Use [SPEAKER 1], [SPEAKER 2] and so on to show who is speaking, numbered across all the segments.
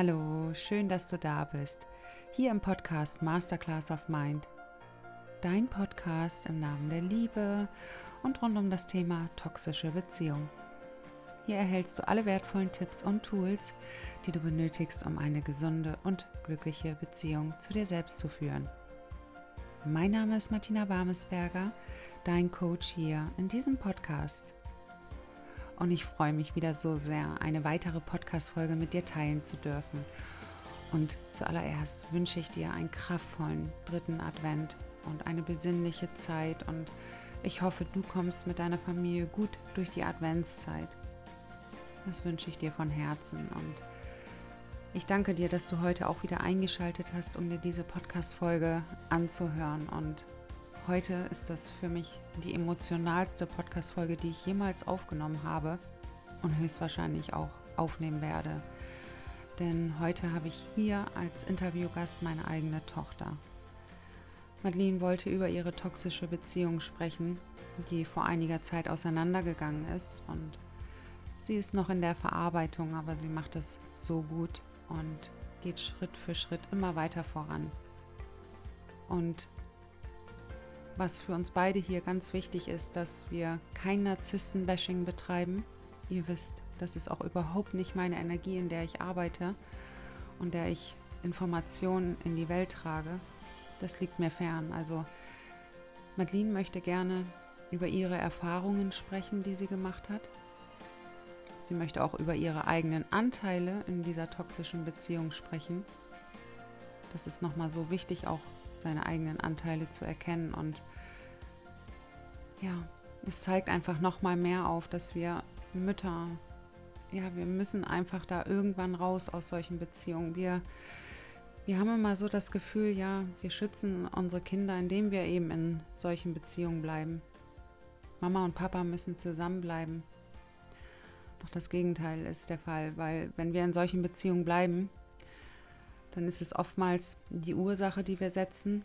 [SPEAKER 1] Hallo, schön, dass du da bist. Hier im Podcast Masterclass of Mind. Dein Podcast im Namen der Liebe und rund um das Thema toxische Beziehung. Hier erhältst du alle wertvollen Tipps und Tools, die du benötigst, um eine gesunde und glückliche Beziehung zu dir selbst zu führen. Mein Name ist Martina Warmesberger, dein Coach hier in diesem Podcast und ich freue mich wieder so sehr, eine weitere Podcast-Folge mit dir teilen zu dürfen. Und zuallererst wünsche ich dir einen kraftvollen dritten Advent und eine besinnliche Zeit und ich hoffe, du kommst mit deiner Familie gut durch die Adventszeit. Das wünsche ich dir von Herzen und ich danke dir, dass du heute auch wieder eingeschaltet hast, um dir diese Podcast-Folge anzuhören und Heute ist das für mich die emotionalste Podcast-Folge, die ich jemals aufgenommen habe und höchstwahrscheinlich auch aufnehmen werde. Denn heute habe ich hier als Interviewgast meine eigene Tochter. Madeleine wollte über ihre toxische Beziehung sprechen, die vor einiger Zeit auseinandergegangen ist. Und sie ist noch in der Verarbeitung, aber sie macht es so gut und geht Schritt für Schritt immer weiter voran. Und was für uns beide hier ganz wichtig ist, dass wir kein Narzissten-Bashing betreiben. Ihr wisst, das ist auch überhaupt nicht meine Energie, in der ich arbeite und der ich Informationen in die Welt trage. Das liegt mir fern. Also Madeline möchte gerne über ihre Erfahrungen sprechen, die sie gemacht hat. Sie möchte auch über ihre eigenen Anteile in dieser toxischen Beziehung sprechen. Das ist nochmal so wichtig, auch seine eigenen Anteile zu erkennen. Und ja, es zeigt einfach nochmal mehr auf, dass wir Mütter, ja, wir müssen einfach da irgendwann raus aus solchen Beziehungen. Wir, wir haben immer so das Gefühl, ja, wir schützen unsere Kinder, indem wir eben in solchen Beziehungen bleiben. Mama und Papa müssen zusammenbleiben. Doch das Gegenteil ist der Fall, weil wenn wir in solchen Beziehungen bleiben, dann ist es oftmals die Ursache, die wir setzen,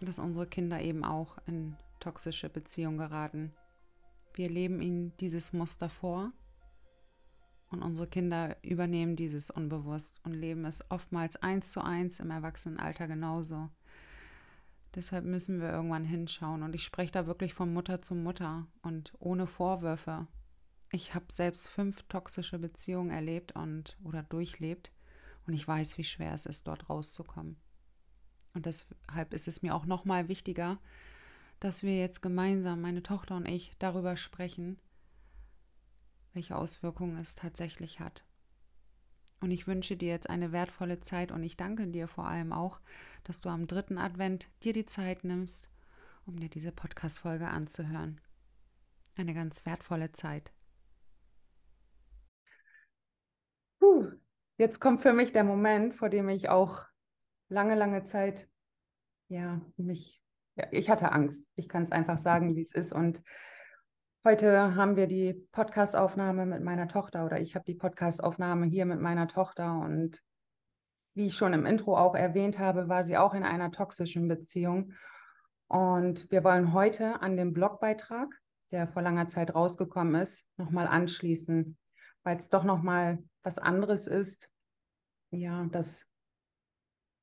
[SPEAKER 1] dass unsere Kinder eben auch in toxische Beziehungen geraten. Wir leben ihnen dieses Muster vor und unsere Kinder übernehmen dieses unbewusst und leben es oftmals eins zu eins im Erwachsenenalter genauso. Deshalb müssen wir irgendwann hinschauen und ich spreche da wirklich von Mutter zu Mutter und ohne Vorwürfe. Ich habe selbst fünf toxische Beziehungen erlebt und oder durchlebt und ich weiß, wie schwer es ist, dort rauszukommen. Und deshalb ist es mir auch nochmal wichtiger, dass wir jetzt gemeinsam, meine Tochter und ich, darüber sprechen, welche Auswirkungen es tatsächlich hat. Und ich wünsche dir jetzt eine wertvolle Zeit und ich danke dir vor allem auch, dass du am dritten Advent dir die Zeit nimmst, um dir diese Podcast-Folge anzuhören. Eine ganz wertvolle Zeit. Puh. Jetzt kommt für mich der Moment, vor dem ich auch lange, lange Zeit, ja, mich, ja, ich hatte Angst. Ich kann es einfach sagen, wie es ist. Und heute haben wir die Podcastaufnahme mit meiner Tochter oder ich habe die Podcastaufnahme hier mit meiner Tochter. Und wie ich schon im Intro auch erwähnt habe, war sie auch in einer toxischen Beziehung. Und wir wollen heute an dem Blogbeitrag, der vor langer Zeit rausgekommen ist, nochmal anschließen, weil es doch nochmal was anderes ist, ja, das,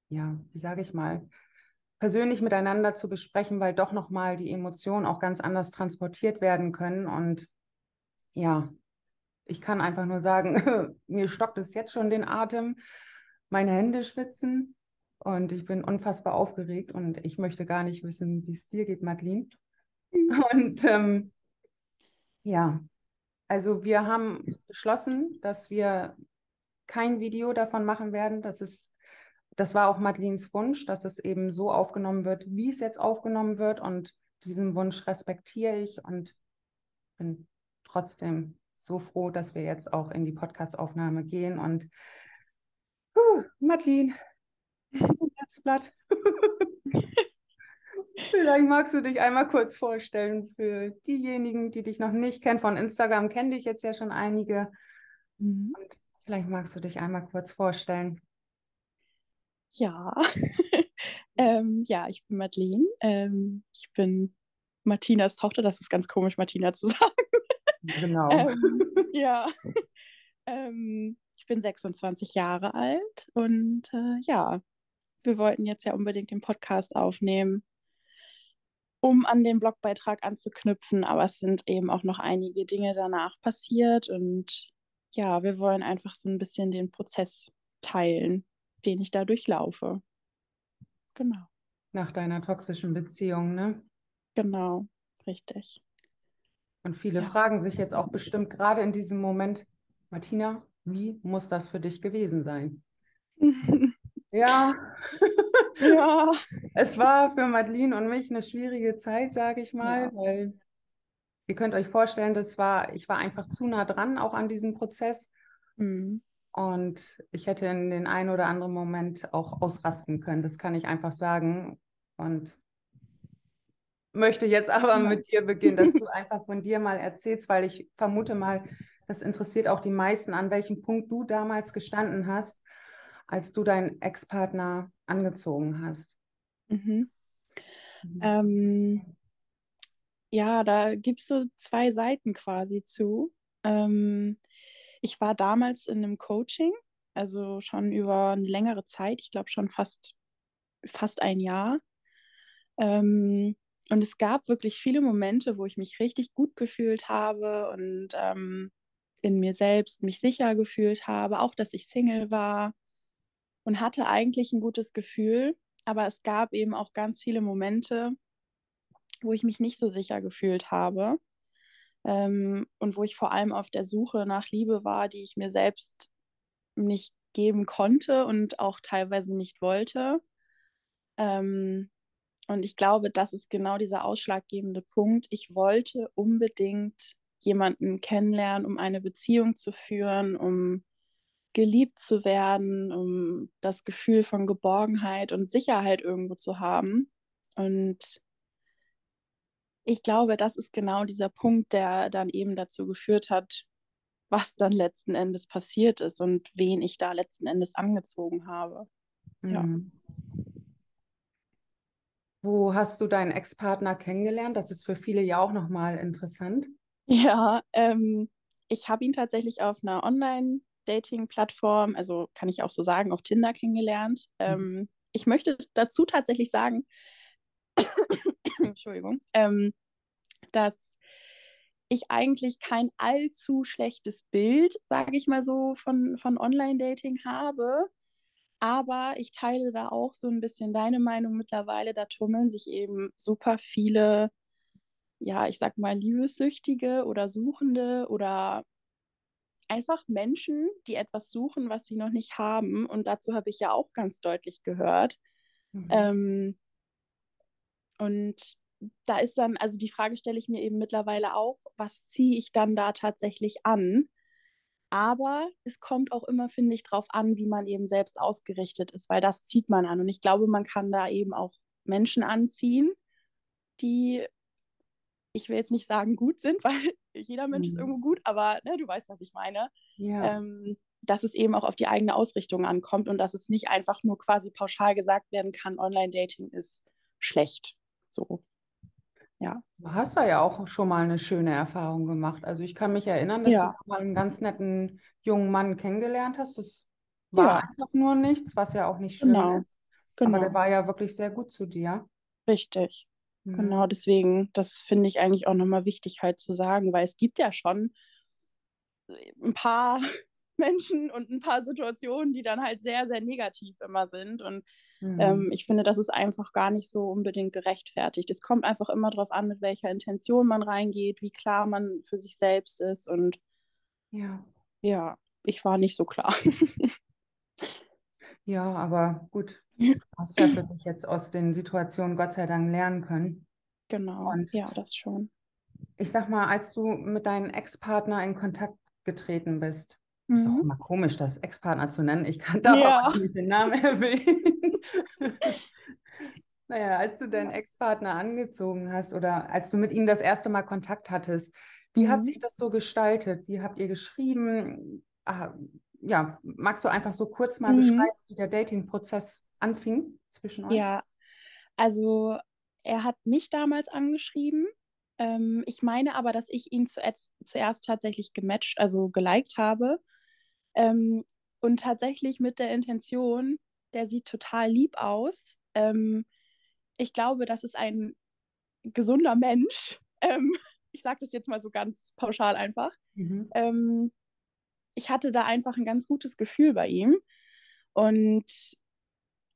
[SPEAKER 1] ja, wie sage ich mal, persönlich miteinander zu besprechen, weil doch nochmal die Emotionen auch ganz anders transportiert werden können. Und ja, ich kann einfach nur sagen, mir stockt es jetzt schon den Atem, meine Hände schwitzen und ich bin unfassbar aufgeregt und ich möchte gar nicht wissen, wie es dir geht, Madeline. Und ähm, ja, also wir haben beschlossen, dass wir kein Video davon machen werden. Das ist, das war auch Madelines Wunsch, dass es eben so aufgenommen wird, wie es jetzt aufgenommen wird. Und diesen Wunsch respektiere ich und bin trotzdem so froh, dass wir jetzt auch in die Podcastaufnahme gehen. Und uh, Madeline, Herzblatt. Vielleicht magst du dich einmal kurz vorstellen für diejenigen, die dich noch nicht kennen. Von Instagram kenne dich jetzt ja schon einige. Mhm. Vielleicht magst du dich einmal kurz vorstellen.
[SPEAKER 2] Ja, ähm, ja, ich bin Madeleine. Ähm, ich bin Martinas Tochter. Das ist ganz komisch, Martina zu sagen.
[SPEAKER 1] Genau.
[SPEAKER 2] ähm, ja. Ähm, ich bin 26 Jahre alt und äh, ja, wir wollten jetzt ja unbedingt den Podcast aufnehmen, um an den Blogbeitrag anzuknüpfen, aber es sind eben auch noch einige Dinge danach passiert und ja, wir wollen einfach so ein bisschen den Prozess teilen, den ich da durchlaufe. Genau.
[SPEAKER 1] Nach deiner toxischen Beziehung, ne?
[SPEAKER 2] Genau, richtig.
[SPEAKER 1] Und viele ja. fragen sich jetzt auch bestimmt gerade in diesem Moment, Martina, wie muss das für dich gewesen sein? ja. Ja. Es war für Madeline und mich eine schwierige Zeit, sage ich mal, ja. weil ihr könnt euch vorstellen, das war, ich war einfach zu nah dran, auch an diesem Prozess. Mhm. Und ich hätte in den einen oder anderen Moment auch ausrasten können. Das kann ich einfach sagen. Und möchte jetzt aber mit dir beginnen, dass du einfach von dir mal erzählst, weil ich vermute mal, das interessiert auch die meisten, an welchem Punkt du damals gestanden hast, als du deinen Ex-Partner angezogen hast.
[SPEAKER 2] Mhm. Mhm. Ähm, ja, da gibt es so zwei Seiten quasi zu. Ähm, ich war damals in einem Coaching, also schon über eine längere Zeit, ich glaube schon fast, fast ein Jahr. Ähm, und es gab wirklich viele Momente, wo ich mich richtig gut gefühlt habe und ähm, in mir selbst mich sicher gefühlt habe, auch dass ich Single war und hatte eigentlich ein gutes Gefühl. Aber es gab eben auch ganz viele Momente, wo ich mich nicht so sicher gefühlt habe ähm, und wo ich vor allem auf der Suche nach Liebe war, die ich mir selbst nicht geben konnte und auch teilweise nicht wollte. Ähm, und ich glaube, das ist genau dieser ausschlaggebende Punkt. Ich wollte unbedingt jemanden kennenlernen, um eine Beziehung zu führen, um geliebt zu werden, um das Gefühl von Geborgenheit und Sicherheit irgendwo zu haben. Und ich glaube, das ist genau dieser Punkt, der dann eben dazu geführt hat, was dann letzten Endes passiert ist und wen ich da letzten Endes angezogen habe. Mhm. Ja.
[SPEAKER 1] Wo hast du deinen Ex-Partner kennengelernt? Das ist für viele ja auch nochmal interessant.
[SPEAKER 2] Ja, ähm, ich habe ihn tatsächlich auf einer Online-Dating-Plattform, also kann ich auch so sagen, auf Tinder kennengelernt. Mhm. Ähm, ich möchte dazu tatsächlich sagen, Entschuldigung, ähm, dass ich eigentlich kein allzu schlechtes Bild, sage ich mal so, von, von Online-Dating habe. Aber ich teile da auch so ein bisschen deine Meinung mittlerweile. Da tummeln sich eben super viele, ja, ich sag mal, Liebessüchtige oder Suchende oder einfach Menschen, die etwas suchen, was sie noch nicht haben. Und dazu habe ich ja auch ganz deutlich gehört. Mhm. Ähm, und da ist dann, also die Frage stelle ich mir eben mittlerweile auch, was ziehe ich dann da tatsächlich an? Aber es kommt auch immer, finde ich, darauf an, wie man eben selbst ausgerichtet ist, weil das zieht man an. Und ich glaube, man kann da eben auch Menschen anziehen, die, ich will jetzt nicht sagen, gut sind, weil jeder Mensch mhm. ist irgendwo gut, aber ne, du weißt, was ich meine. Ja. Ähm, dass es eben auch auf die eigene Ausrichtung ankommt und dass es nicht einfach nur quasi pauschal gesagt werden kann, Online-Dating ist schlecht. So. Ja.
[SPEAKER 1] Du hast da ja auch schon mal eine schöne Erfahrung gemacht. Also ich kann mich erinnern, dass ja. du mal einen ganz netten jungen Mann kennengelernt hast. Das war ja. einfach nur nichts, was ja auch nicht schlimm genau. ist. Genau. Aber der war ja wirklich sehr gut zu dir.
[SPEAKER 2] Richtig. Mhm. Genau, deswegen, das finde ich eigentlich auch nochmal wichtig halt zu sagen, weil es gibt ja schon ein paar Menschen und ein paar Situationen, die dann halt sehr, sehr negativ immer sind. Und Mhm. Ähm, ich finde, das ist einfach gar nicht so unbedingt gerechtfertigt. Es kommt einfach immer darauf an, mit welcher Intention man reingeht, wie klar man für sich selbst ist. Und ja, ja ich war nicht so klar.
[SPEAKER 1] ja, aber gut. Du hast ja für dich jetzt aus den Situationen Gott sei Dank lernen können.
[SPEAKER 2] Genau, Und ja, das schon.
[SPEAKER 1] Ich sag mal, als du mit deinem Ex-Partner in Kontakt getreten bist, mhm. ist auch immer komisch, das Ex-Partner zu nennen. Ich kann da ja. auch nicht den Namen erwähnen. naja, als du deinen Ex-Partner angezogen hast oder als du mit ihm das erste Mal Kontakt hattest, wie mhm. hat sich das so gestaltet? Wie habt ihr geschrieben? Ah, ja, magst du einfach so kurz mal mhm. beschreiben, wie der Dating-Prozess anfing zwischen euch?
[SPEAKER 2] Ja, also er hat mich damals angeschrieben. Ähm, ich meine aber, dass ich ihn zuerst, zuerst tatsächlich gematcht, also geliked habe. Ähm, und tatsächlich mit der Intention, der sieht total lieb aus. Ähm, ich glaube, das ist ein gesunder Mensch. Ähm, ich sage das jetzt mal so ganz pauschal einfach. Mhm. Ähm, ich hatte da einfach ein ganz gutes Gefühl bei ihm. Und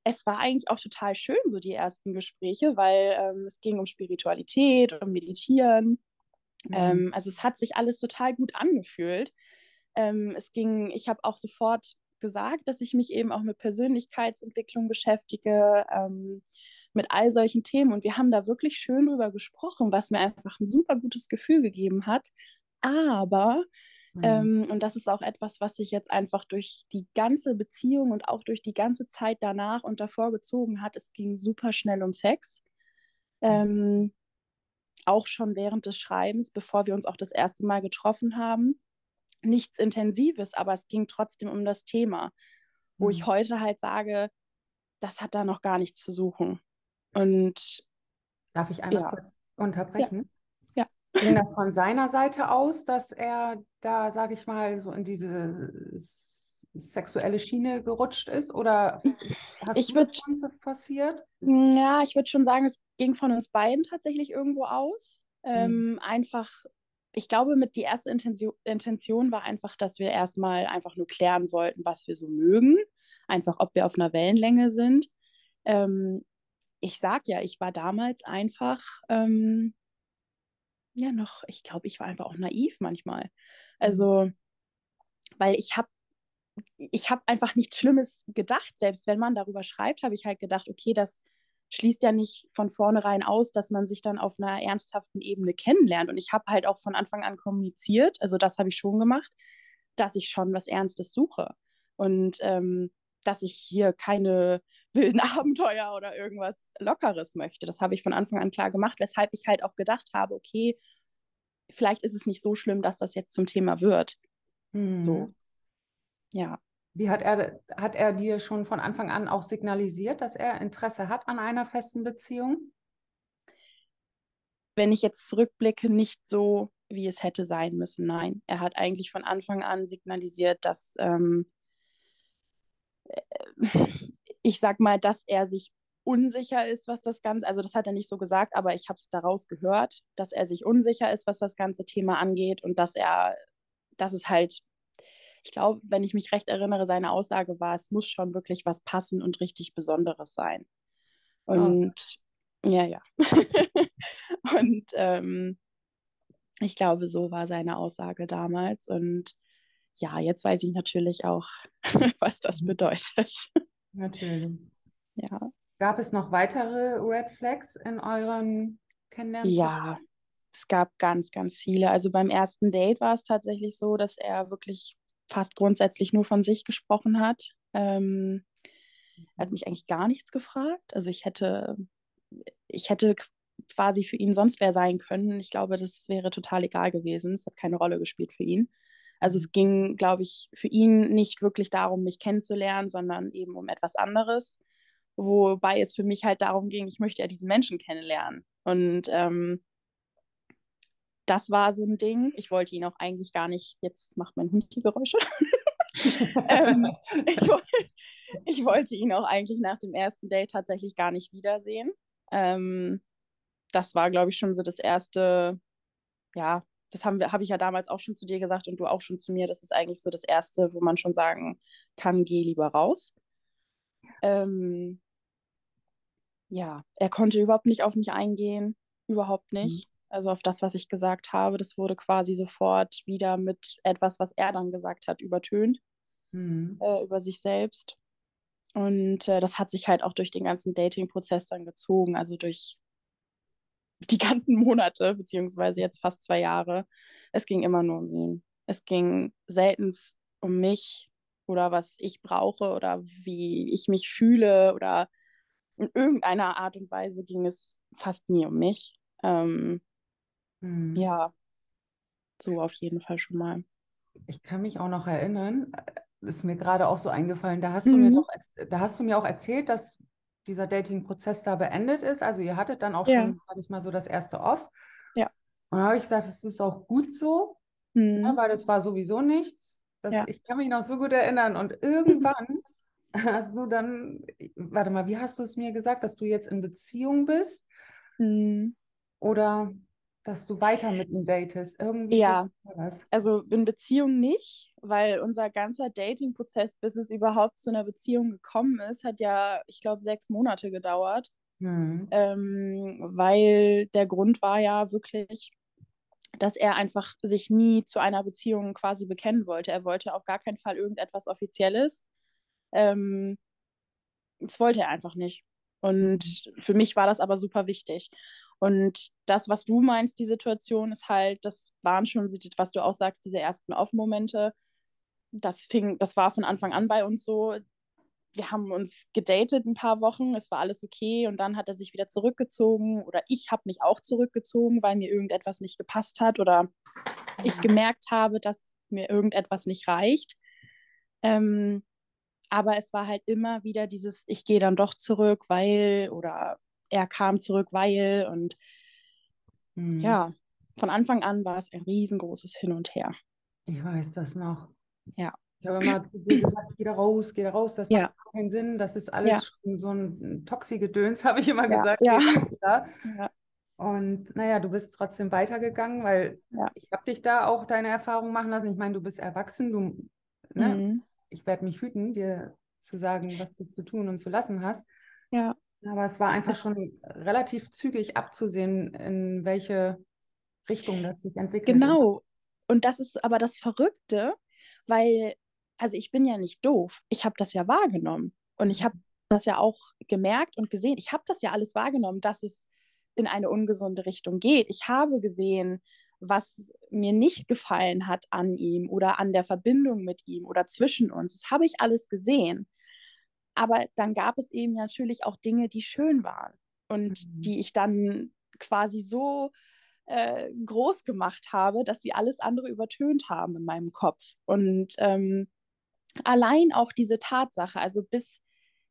[SPEAKER 2] es war eigentlich auch total schön, so die ersten Gespräche, weil ähm, es ging um Spiritualität, um Meditieren. Mhm. Ähm, also es hat sich alles total gut angefühlt. Ähm, es ging, ich habe auch sofort gesagt, dass ich mich eben auch mit Persönlichkeitsentwicklung beschäftige, ähm, mit all solchen Themen. Und wir haben da wirklich schön drüber gesprochen, was mir einfach ein super gutes Gefühl gegeben hat. Aber Mhm. Ähm, und das ist auch etwas, was sich jetzt einfach durch die ganze Beziehung und auch durch die ganze Zeit danach und davor gezogen hat. Es ging super schnell um Sex. Mhm. Ähm, auch schon während des Schreibens, bevor wir uns auch das erste Mal getroffen haben. Nichts Intensives, aber es ging trotzdem um das Thema, wo mhm. ich heute halt sage, das hat da noch gar nichts zu suchen. Und
[SPEAKER 1] darf ich einmal ja. kurz unterbrechen? Ja. Ging das von seiner Seite aus, dass er da, sage ich mal, so in diese sexuelle Schiene gerutscht ist? Oder hast
[SPEAKER 2] ich du würd, das
[SPEAKER 1] Ganze forciert?
[SPEAKER 2] Ja, ich würde schon sagen, es ging von uns beiden tatsächlich irgendwo aus. Mhm. Ähm, einfach, ich glaube, mit die erste Intention, Intention war einfach, dass wir erstmal einfach nur klären wollten, was wir so mögen. Einfach, ob wir auf einer Wellenlänge sind. Ähm, ich sag ja, ich war damals einfach ähm, ja noch, ich glaube, ich war einfach auch naiv manchmal. Mhm. Also, weil ich habe ich habe einfach nichts Schlimmes gedacht. Selbst wenn man darüber schreibt, habe ich halt gedacht, okay, das schließt ja nicht von vornherein aus, dass man sich dann auf einer ernsthaften Ebene kennenlernt. Und ich habe halt auch von Anfang an kommuniziert, also das habe ich schon gemacht, dass ich schon was Ernstes suche. Und ähm, dass ich hier keine wilden Abenteuer oder irgendwas Lockeres möchte. Das habe ich von Anfang an klar gemacht, weshalb ich halt auch gedacht habe, okay, vielleicht ist es nicht so schlimm, dass das jetzt zum Thema wird. Hm. So. Ja.
[SPEAKER 1] Wie hat er, hat er dir schon von Anfang an auch signalisiert, dass er Interesse hat an einer festen Beziehung?
[SPEAKER 2] Wenn ich jetzt zurückblicke, nicht so, wie es hätte sein müssen. Nein, er hat eigentlich von Anfang an signalisiert, dass ähm, ich sag mal, dass er sich unsicher ist, was das Ganze, also das hat er nicht so gesagt, aber ich habe es daraus gehört, dass er sich unsicher ist, was das ganze Thema angeht und dass er, dass es halt, ich glaube, wenn ich mich recht erinnere, seine Aussage war, es muss schon wirklich was passen und richtig Besonderes sein. Und oh. ja, ja. und ähm, ich glaube, so war seine Aussage damals und ja, jetzt weiß ich natürlich auch, was das mhm. bedeutet.
[SPEAKER 1] Natürlich.
[SPEAKER 2] Ja.
[SPEAKER 1] Gab es noch weitere Red Flags in euren Kennenlernen?
[SPEAKER 2] Ja, es gab ganz, ganz viele. Also beim ersten Date war es tatsächlich so, dass er wirklich fast grundsätzlich nur von sich gesprochen hat. Ähm, er hat mhm. mich eigentlich gar nichts gefragt. Also ich hätte, ich hätte quasi für ihn sonst wer sein können. Ich glaube, das wäre total egal gewesen. Es hat keine Rolle gespielt für ihn. Also es ging, glaube ich, für ihn nicht wirklich darum, mich kennenzulernen, sondern eben um etwas anderes. Wobei es für mich halt darum ging, ich möchte ja diesen Menschen kennenlernen. Und ähm, das war so ein Ding. Ich wollte ihn auch eigentlich gar nicht, jetzt macht mein Hund die Geräusche. ähm, ich, ich, wollte ihn auch eigentlich nach dem ersten Date tatsächlich gar nicht wiedersehen. Ähm, das war, glaube ich, schon so das erste, ja, das habe hab ich ja damals auch schon zu dir gesagt und du auch schon zu mir, das ist eigentlich so das Erste, wo man schon sagen kann, geh lieber raus. Ähm, ja, er konnte überhaupt nicht auf mich eingehen, überhaupt nicht. Mhm. Also auf das, was ich gesagt habe, das wurde quasi sofort wieder mit etwas, was er dann gesagt hat, übertönt mhm. äh, über sich selbst. Und äh, das hat sich halt auch durch den ganzen Dating-Prozess dann gezogen, also durch die ganzen Monate, beziehungsweise jetzt fast zwei Jahre, es ging immer nur um ihn. Es ging selten um mich oder was ich brauche oder wie ich mich fühle oder in irgendeiner Art und Weise ging es fast nie um mich. Ähm, hm. Ja, so auf jeden Fall schon mal.
[SPEAKER 1] Ich kann mich auch noch erinnern, äh, ist mir gerade auch so eingefallen, da hast mhm. du mir mhm. doch, da hast du mir auch erzählt, dass dieser Dating-Prozess da beendet ist. Also ihr hattet dann auch ja. schon, sag ich mal, so das erste Off.
[SPEAKER 2] Ja.
[SPEAKER 1] Und da habe ich gesagt, es ist auch gut so, mhm. ja, weil das war sowieso nichts. Das, ja. Ich kann mich noch so gut erinnern. Und irgendwann hast du dann, warte mal, wie hast du es mir gesagt, dass du jetzt in Beziehung bist? Mhm. Oder dass du weiter mit ihm datest?
[SPEAKER 2] Irgendwie ja, also in Beziehung nicht, weil unser ganzer Dating-Prozess, bis es überhaupt zu einer Beziehung gekommen ist, hat ja, ich glaube, sechs Monate gedauert. Mhm. Ähm, weil der Grund war ja wirklich, dass er einfach sich nie zu einer Beziehung quasi bekennen wollte. Er wollte auf gar keinen Fall irgendetwas Offizielles. Ähm, das wollte er einfach nicht. Und mhm. für mich war das aber super wichtig. Und das, was du meinst, die Situation ist halt, das waren schon, was du auch sagst, diese ersten Off-Momente. Das fing, das war von Anfang an bei uns so. Wir haben uns gedatet ein paar Wochen, es war alles okay und dann hat er sich wieder zurückgezogen oder ich habe mich auch zurückgezogen, weil mir irgendetwas nicht gepasst hat oder ich gemerkt habe, dass mir irgendetwas nicht reicht. Ähm, aber es war halt immer wieder dieses, ich gehe dann doch zurück, weil oder er kam zurück, weil und mhm. ja, von Anfang an war es ein riesengroßes Hin und Her.
[SPEAKER 1] Ich weiß das noch.
[SPEAKER 2] Ja.
[SPEAKER 1] Ich habe immer zu dir gesagt, geh da raus, geh da raus, das ja. macht keinen Sinn, das ist alles ja. so ein Toxigedöns, habe ich immer ja. gesagt.
[SPEAKER 2] Ja.
[SPEAKER 1] ja. Und naja, du bist trotzdem weitergegangen, weil ich habe dich da auch deine Erfahrungen machen lassen. Ich meine, du bist erwachsen, du, ne? Mhm. ich werde mich hüten, dir zu sagen, was du zu tun und zu lassen hast.
[SPEAKER 2] Ja.
[SPEAKER 1] Aber es war einfach das schon relativ zügig abzusehen, in welche Richtung das sich entwickelt.
[SPEAKER 2] Genau. Und das ist aber das Verrückte, weil, also ich bin ja nicht doof. Ich habe das ja wahrgenommen. Und ich habe das ja auch gemerkt und gesehen. Ich habe das ja alles wahrgenommen, dass es in eine ungesunde Richtung geht. Ich habe gesehen, was mir nicht gefallen hat an ihm oder an der Verbindung mit ihm oder zwischen uns. Das habe ich alles gesehen. Aber dann gab es eben natürlich auch Dinge, die schön waren und mhm. die ich dann quasi so äh, groß gemacht habe, dass sie alles andere übertönt haben in meinem Kopf. Und ähm, allein auch diese Tatsache, also bis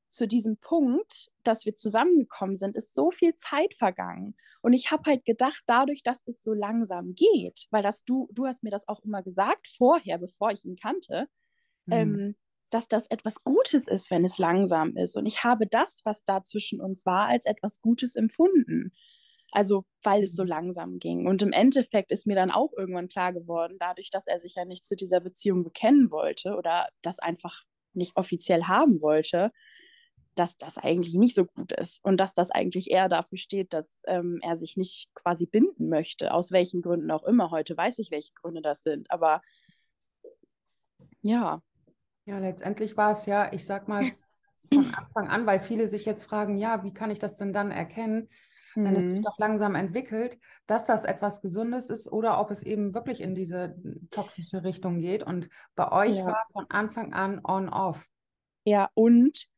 [SPEAKER 2] zu diesem Punkt, dass wir zusammengekommen sind, ist so viel Zeit vergangen. Und ich habe halt gedacht, dadurch, dass es so langsam geht, weil das du, du hast mir das auch immer gesagt vorher, bevor ich ihn kannte, mhm. ähm, dass das etwas Gutes ist, wenn es langsam ist. Und ich habe das, was da zwischen uns war, als etwas Gutes empfunden. Also, weil es so mhm. langsam ging. Und im Endeffekt ist mir dann auch irgendwann klar geworden, dadurch, dass er sich ja nicht zu dieser Beziehung bekennen wollte oder das einfach nicht offiziell haben wollte, dass das eigentlich nicht so gut ist und dass das eigentlich eher dafür steht, dass ähm, er sich nicht quasi binden möchte, aus welchen Gründen auch immer. Heute weiß ich, welche Gründe das sind, aber ja,
[SPEAKER 1] ja, letztendlich war es ja, ich sag mal, von Anfang an, weil viele sich jetzt fragen, ja, wie kann ich das denn dann erkennen, mhm. wenn es sich mhm. doch langsam entwickelt, dass das etwas Gesundes ist oder ob es eben wirklich in diese toxische Richtung geht. Und bei euch ja. war von Anfang an on-off.
[SPEAKER 2] Ja, und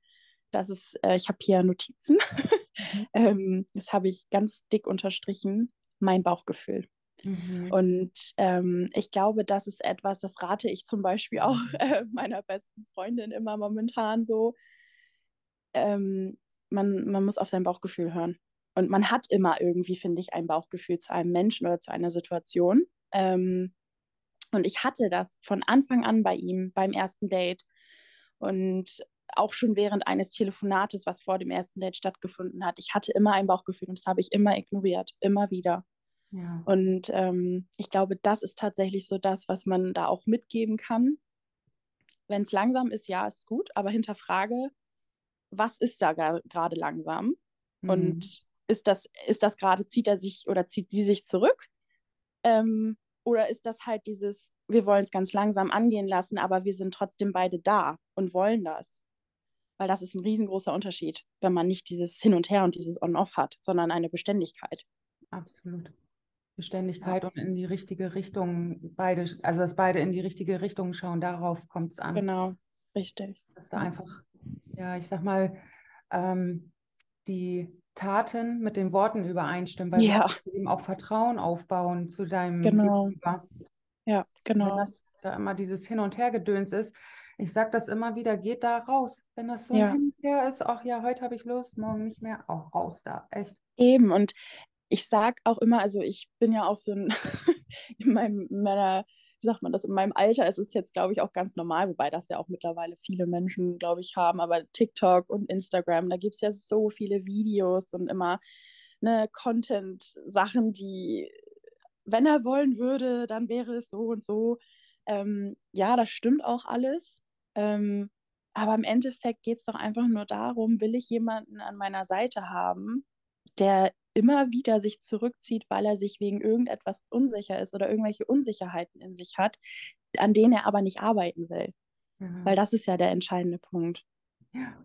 [SPEAKER 2] das ist, äh, ich habe hier Notizen, mhm. ähm, das habe ich ganz dick unterstrichen, mein Bauchgefühl. Mhm. Und ähm, ich glaube, das ist etwas, das rate ich zum Beispiel auch mhm. äh, meiner besten Freundin immer momentan so. Ähm, man, man muss auf sein Bauchgefühl hören. Und man hat immer irgendwie, finde ich, ein Bauchgefühl zu einem Menschen oder zu einer Situation. Ähm, und ich hatte das von Anfang an bei ihm, beim ersten Date. Und auch schon während eines Telefonates, was vor dem ersten Date stattgefunden hat. Ich hatte immer ein Bauchgefühl und das habe ich immer ignoriert, immer wieder. Ja. Und ähm, ich glaube, das ist tatsächlich so das, was man da auch mitgeben kann. Wenn es langsam ist, ja, ist gut, aber hinterfrage, was ist da gerade langsam? Mhm. Und ist das, ist das gerade, zieht er sich oder zieht sie sich zurück? Ähm, oder ist das halt dieses, wir wollen es ganz langsam angehen lassen, aber wir sind trotzdem beide da und wollen das? Weil das ist ein riesengroßer Unterschied, wenn man nicht dieses Hin und Her und dieses On-Off hat, sondern eine Beständigkeit.
[SPEAKER 1] Absolut. Beständigkeit und in die richtige Richtung beide, also dass beide in die richtige Richtung schauen, darauf kommt es an.
[SPEAKER 2] Genau, richtig.
[SPEAKER 1] Dass da einfach, ja, ich sag mal, ähm, die Taten mit den Worten übereinstimmen, weil
[SPEAKER 2] ja.
[SPEAKER 1] sie eben auch Vertrauen aufbauen zu deinem
[SPEAKER 2] genau. Gegenüber. Ja, genau.
[SPEAKER 1] Wenn das da immer dieses Hin- und Hergedöns ist, ich sage das immer wieder, geht da raus. Wenn das so
[SPEAKER 2] ja.
[SPEAKER 1] hin und her ist, ach ja, heute habe ich Lust, morgen nicht mehr, auch raus da, echt.
[SPEAKER 2] Eben, und ich sage auch immer, also ich bin ja auch so ein, in, meinem, in meiner wie sagt man das, in meinem Alter ist es jetzt, glaube ich, auch ganz normal, wobei das ja auch mittlerweile viele Menschen, glaube ich, haben, aber TikTok und Instagram, da gibt es ja so viele Videos und immer ne, Content-Sachen, die, wenn er wollen würde, dann wäre es so und so. Ähm, ja, das stimmt auch alles. Ähm, aber im Endeffekt geht es doch einfach nur darum, will ich jemanden an meiner Seite haben, der immer wieder sich zurückzieht, weil er sich wegen irgendetwas unsicher ist oder irgendwelche Unsicherheiten in sich hat, an denen er aber nicht arbeiten will. Ja. Weil das ist ja der entscheidende Punkt.
[SPEAKER 1] Ja.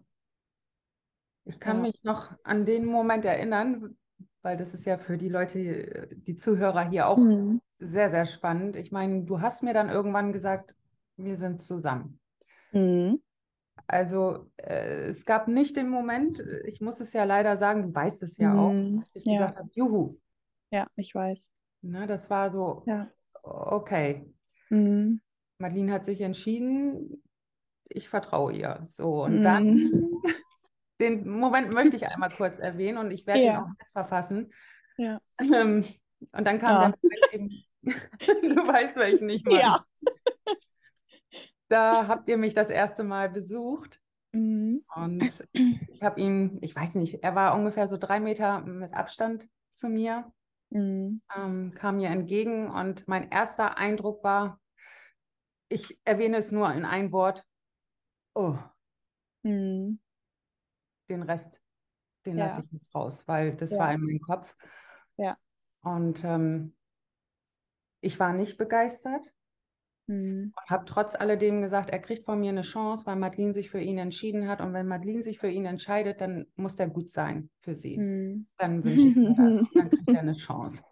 [SPEAKER 1] Ich kann ja. mich noch an den Moment erinnern, weil das ist ja für die Leute, die Zuhörer hier auch mhm. sehr, sehr spannend. Ich meine, du hast mir dann irgendwann gesagt, wir sind zusammen. Mhm. Also äh, es gab nicht den Moment, ich muss es ja leider sagen, du weißt es ja auch, mhm. dass ich ja. gesagt habe, juhu.
[SPEAKER 2] Ja, ich weiß.
[SPEAKER 1] Na, das war so, ja. okay. Mhm. Madeline hat sich entschieden, ich vertraue ihr. So, und mhm. dann, den Moment möchte ich einmal kurz erwähnen und ich werde ja. ihn auch verfassen. Ja. Ähm, und dann kam ja. der eben, du weißt, welchen ich meine. Ja. Da habt ihr mich das erste Mal besucht. Mhm. Und ich habe ihn, ich weiß nicht, er war ungefähr so drei Meter mit Abstand zu mir, mhm. ähm, kam mir entgegen und mein erster Eindruck war, ich erwähne es nur in ein Wort, oh, mhm. den Rest, den ja. lasse ich jetzt raus, weil das ja. war in meinem Kopf. Ja. Und ähm, ich war nicht begeistert. Mhm. Und habe trotz alledem gesagt, er kriegt von mir eine Chance, weil Madeline sich für ihn entschieden hat. Und wenn Madeline sich für ihn entscheidet, dann muss der gut sein für sie. Mhm. Dann wünsche ich mir das. Und dann kriegt er eine Chance.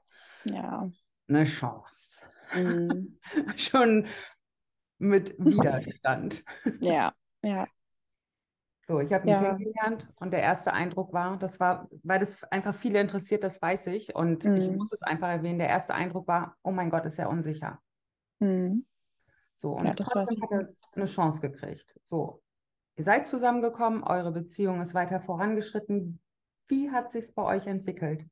[SPEAKER 2] Ja.
[SPEAKER 1] Eine Chance. Mhm. Schon mit Widerstand.
[SPEAKER 2] ja, ja.
[SPEAKER 1] So, ich habe ihn ja. kennengelernt und der erste Eindruck war, das war, weil das einfach viele interessiert, das weiß ich und mhm. ich muss es einfach erwähnen, der erste Eindruck war, oh mein Gott, ist er unsicher. Mhm. So, und ja, trotzdem hat er eine Chance gekriegt. So, ihr seid zusammengekommen, eure Beziehung ist weiter vorangeschritten. Wie hat sich bei euch entwickelt?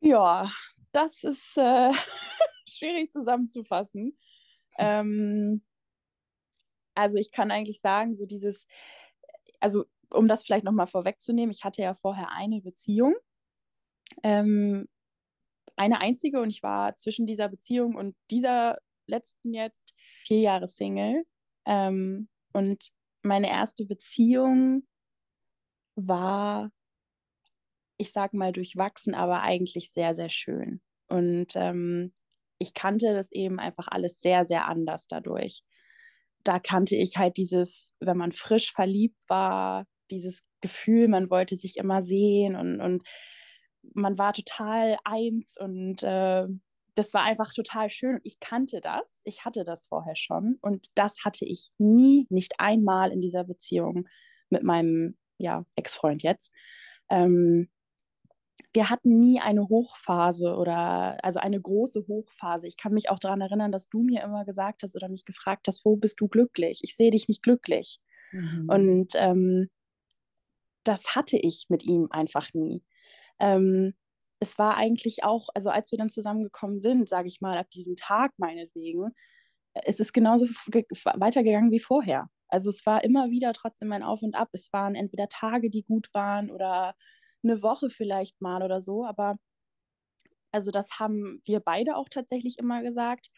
[SPEAKER 2] Ja, das ist äh, schwierig zusammenzufassen. Ähm, also ich kann eigentlich sagen, so dieses, also um das vielleicht nochmal vorwegzunehmen, ich hatte ja vorher eine Beziehung. Ähm, eine einzige und ich war zwischen dieser Beziehung und dieser letzten jetzt vier Jahre Single. Ähm, und meine erste Beziehung war, ich sag mal, durchwachsen, aber eigentlich sehr, sehr schön. Und ähm, ich kannte das eben einfach alles sehr, sehr anders dadurch. Da kannte ich halt dieses, wenn man frisch verliebt war, dieses Gefühl, man wollte sich immer sehen und, und man war total eins und äh, das war einfach total schön. Ich kannte das, ich hatte das vorher schon und das hatte ich nie, nicht einmal in dieser Beziehung mit meinem ja, Ex-Freund jetzt. Ähm, wir hatten nie eine Hochphase oder also eine große Hochphase. Ich kann mich auch daran erinnern, dass du mir immer gesagt hast oder mich gefragt hast, wo bist du glücklich? Ich sehe dich nicht glücklich. Mhm. Und ähm, das hatte ich mit ihm einfach nie ähm, es war eigentlich auch, also als wir dann zusammengekommen sind, sage ich mal, ab diesem Tag meinetwegen, äh, es ist genauso weitergegangen wie vorher. Also es war immer wieder trotzdem ein Auf und Ab. Es waren entweder Tage, die gut waren oder eine Woche vielleicht mal oder so. Aber also das haben wir beide auch tatsächlich immer gesagt.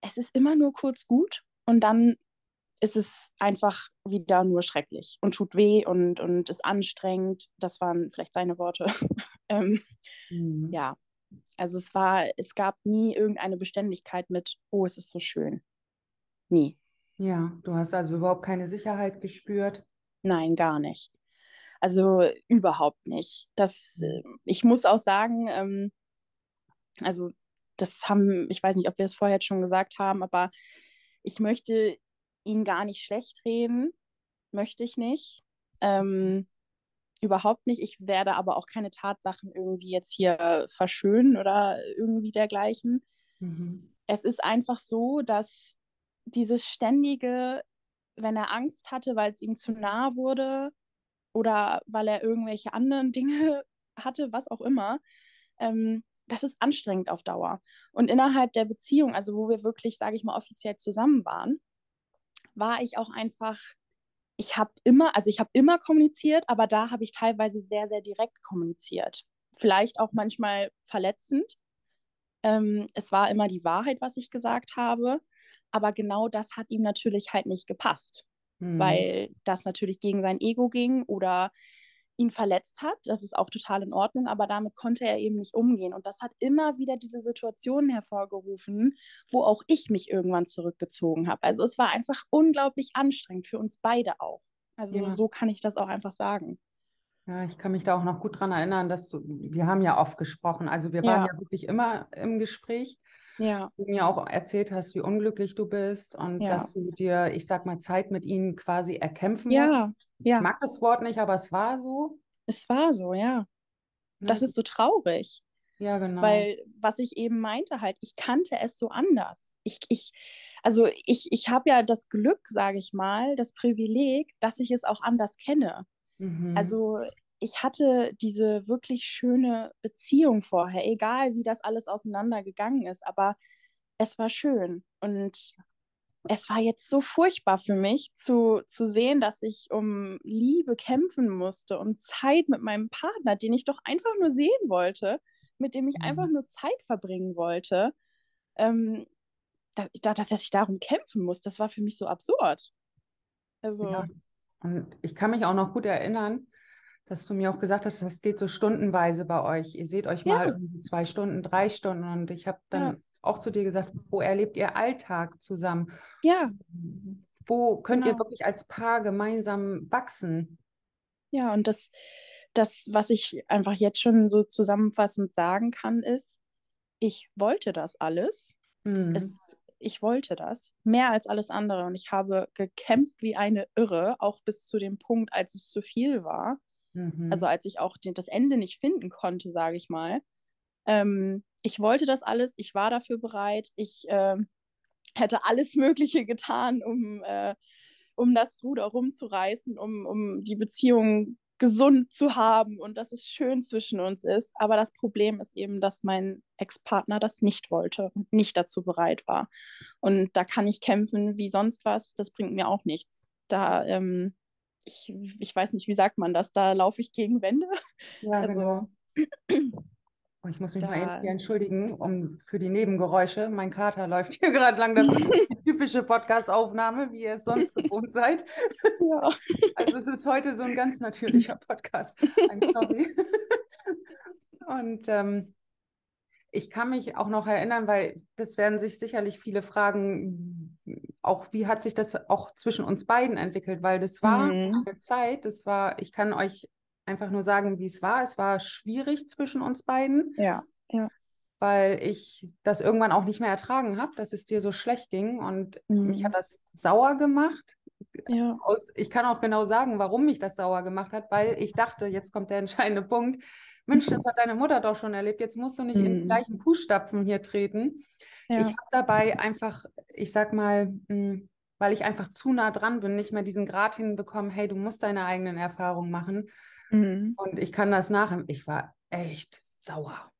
[SPEAKER 2] Es ist immer nur kurz gut und dann ist es einfach wieder nur schrecklich und tut weh und, und ist anstrengend. Das waren vielleicht seine Worte. ähm, mhm. Ja, also es war, es gab nie irgendeine Beständigkeit mit, oh, es ist so schön. Nie.
[SPEAKER 1] Ja, du hast also überhaupt keine Sicherheit gespürt?
[SPEAKER 2] Nein, gar nicht. Also überhaupt nicht. Das, äh, ich muss auch sagen, ähm, also das haben, ich weiß nicht, ob wir es vorher schon gesagt haben, aber ich möchte ihn gar nicht schlecht reden, möchte ich nicht. Ähm, überhaupt nicht. Ich werde aber auch keine Tatsachen irgendwie jetzt hier verschönen oder irgendwie dergleichen. Mhm. Es ist einfach so, dass dieses ständige, wenn er Angst hatte, weil es ihm zu nah wurde oder weil er irgendwelche anderen Dinge hatte, was auch immer, ähm, das ist anstrengend auf Dauer. Und innerhalb der Beziehung, also wo wir wirklich, sage ich mal, offiziell zusammen waren, war ich auch einfach, ich habe immer, also ich habe immer kommuniziert, aber da habe ich teilweise sehr, sehr direkt kommuniziert. Vielleicht auch manchmal verletzend. Ähm, es war immer die Wahrheit, was ich gesagt habe, aber genau das hat ihm natürlich halt nicht gepasst, mhm. weil das natürlich gegen sein Ego ging oder ihn verletzt hat. Das ist auch total in Ordnung, aber damit konnte er eben nicht umgehen. Und das hat immer wieder diese Situationen hervorgerufen, wo auch ich mich irgendwann zurückgezogen habe. Also es war einfach unglaublich anstrengend für uns beide auch. Also ja. so kann ich das auch einfach sagen.
[SPEAKER 1] Ja, ich kann mich da auch noch gut dran erinnern, dass du, wir haben ja oft gesprochen. Also wir waren ja, ja wirklich immer im Gespräch. Ja. Du mir auch erzählt hast, wie unglücklich du bist und ja. dass du dir, ich sag mal, Zeit mit ihnen quasi erkämpfen ja. musst. Ja. Ich mag das Wort nicht, aber es war so.
[SPEAKER 2] Es war so, ja. Ne? Das ist so traurig.
[SPEAKER 1] Ja, genau.
[SPEAKER 2] Weil, was ich eben meinte, halt, ich kannte es so anders. Ich, ich, also ich, ich habe ja das Glück, sage ich mal, das Privileg, dass ich es auch anders kenne. Mhm. Also ich hatte diese wirklich schöne Beziehung vorher, egal wie das alles auseinandergegangen ist, aber es war schön. Und es war jetzt so furchtbar für mich zu, zu sehen, dass ich um Liebe kämpfen musste, um Zeit mit meinem Partner, den ich doch einfach nur sehen wollte, mit dem ich mhm. einfach nur Zeit verbringen wollte, ähm, dass, dass ich darum kämpfen muss. Das war für mich so absurd.
[SPEAKER 1] Also. Ja. Und ich kann mich auch noch gut erinnern, dass du mir auch gesagt hast, das geht so stundenweise bei euch. Ihr seht euch mal ja. zwei Stunden, drei Stunden und ich habe dann ja. auch zu dir gesagt, wo erlebt ihr Alltag zusammen?
[SPEAKER 2] Ja.
[SPEAKER 1] Wo könnt genau. ihr wirklich als Paar gemeinsam wachsen?
[SPEAKER 2] Ja, und das, das, was ich einfach jetzt schon so zusammenfassend sagen kann, ist, ich wollte das alles. Mhm. Es, ich wollte das mehr als alles andere und ich habe gekämpft wie eine Irre, auch bis zu dem Punkt, als es zu viel war. Mhm. Also als ich auch das Ende nicht finden konnte, sage ich mal. Ähm, ich wollte das alles, ich war dafür bereit, ich äh, hätte alles Mögliche getan, um, äh, um das Ruder rumzureißen, um, um die Beziehung gesund zu haben und dass es schön zwischen uns ist. Aber das Problem ist eben, dass mein Ex-Partner das nicht wollte und nicht dazu bereit war. Und da kann ich kämpfen wie sonst was, das bringt mir auch nichts. Da ähm, ich, ich weiß nicht, wie sagt man das, da laufe ich gegen Wände.
[SPEAKER 1] Ja, also, genau. Oh, ich muss mich da, mal eben hier entschuldigen um, für die Nebengeräusche. Mein Kater läuft hier gerade lang. Das ist eine typische Podcast-Aufnahme, wie ihr es sonst gewohnt seid. Ja. Also es ist heute so ein ganz natürlicher Podcast. I'm sorry. Und ähm, ich kann mich auch noch erinnern, weil das werden sich sicherlich viele fragen, auch wie hat sich das auch zwischen uns beiden entwickelt, weil das war mhm. eine Zeit, das war, ich kann euch einfach nur sagen, wie es war. Es war schwierig zwischen uns beiden.
[SPEAKER 2] Ja, ja.
[SPEAKER 1] Weil ich das irgendwann auch nicht mehr ertragen habe, dass es dir so schlecht ging und mhm. mich hat das sauer gemacht. Ja. Aus, ich kann auch genau sagen, warum mich das sauer gemacht hat, weil ich dachte, jetzt kommt der entscheidende Punkt Mensch, das hat deine Mutter doch schon erlebt, jetzt musst du nicht mhm. in die mhm. gleichen Fußstapfen hier treten. Ja. Ich habe dabei einfach, ich sag mal, hm, weil ich einfach zu nah dran bin, nicht mehr diesen Grad hinbekommen, hey, du musst deine eigenen Erfahrungen machen. Mhm. Und ich kann das nachher, ich war echt sauer.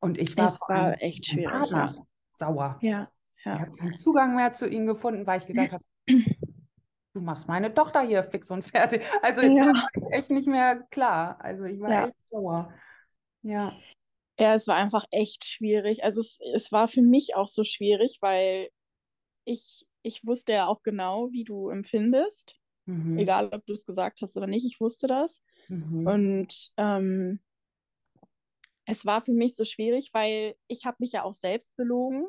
[SPEAKER 1] Und ich war,
[SPEAKER 2] es war echt schwierig. Ja.
[SPEAKER 1] Sauer.
[SPEAKER 2] Ja,
[SPEAKER 1] ja. Ich habe keinen Zugang mehr zu ihnen gefunden, weil ich gedacht habe, du machst meine Tochter hier fix und fertig. Also ja. da war echt nicht mehr klar. Also ich war echt sauer. Ja.
[SPEAKER 2] Ja, es war einfach echt schwierig. Also es, es war für mich auch so schwierig, weil ich, ich wusste ja auch genau, wie du empfindest. Mhm. Egal, ob du es gesagt hast oder nicht, ich wusste das. Mhm. Und ähm, es war für mich so schwierig, weil ich habe mich ja auch selbst belogen,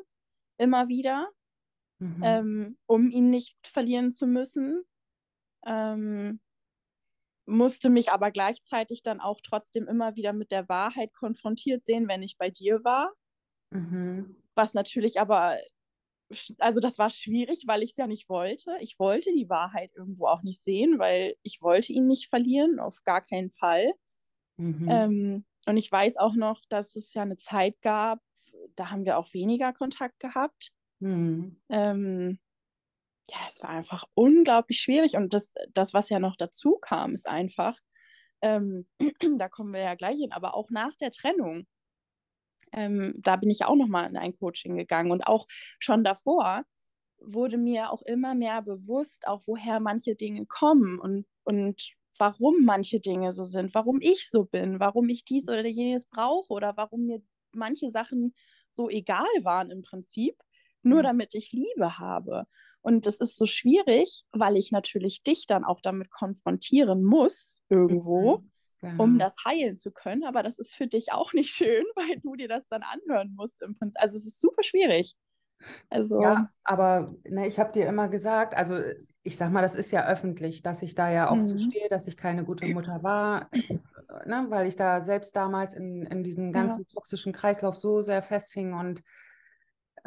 [SPEAKER 2] immer wieder mhm. ähm, um ihn nicht verlieren zu müssen. Ähm, musste mich aber gleichzeitig dann auch trotzdem immer wieder mit der Wahrheit konfrontiert sehen, wenn ich bei dir war. Mhm. Was natürlich aber, also das war schwierig, weil ich es ja nicht wollte. Ich wollte die Wahrheit irgendwo auch nicht sehen, weil ich wollte ihn nicht verlieren, auf gar keinen Fall. Mhm. Ähm, und ich weiß auch noch, dass es ja eine Zeit gab, da haben wir auch weniger Kontakt gehabt. Mhm. Ähm, ja, es war einfach unglaublich schwierig. Und das, das, was ja noch dazu kam, ist einfach, ähm, da kommen wir ja gleich hin, aber auch nach der Trennung. ähm, da bin ich auch nochmal in ein Coaching gegangen. Und auch schon davor wurde mir auch immer mehr bewusst, auch woher manche Dinge kommen und, und warum manche Dinge so sind, warum ich so bin, warum ich dies oder jenes brauche oder warum mir manche Sachen so egal waren im Prinzip, nur ja. damit ich Liebe habe. Und das ist so schwierig, weil ich natürlich dich dann auch damit konfrontieren muss, irgendwo, mhm. genau. um das heilen zu können. Aber das ist für dich auch nicht schön, weil du dir das dann anhören musst im Prinzip. Also es ist super schwierig.
[SPEAKER 1] Also, ja, aber ne, ich habe dir immer gesagt, also ich sag mal, das ist ja öffentlich, dass ich da ja auch mhm. zu stehe, dass ich keine gute Mutter war, ne, weil ich da selbst damals in, in diesen ganzen ja. toxischen Kreislauf so sehr festhing und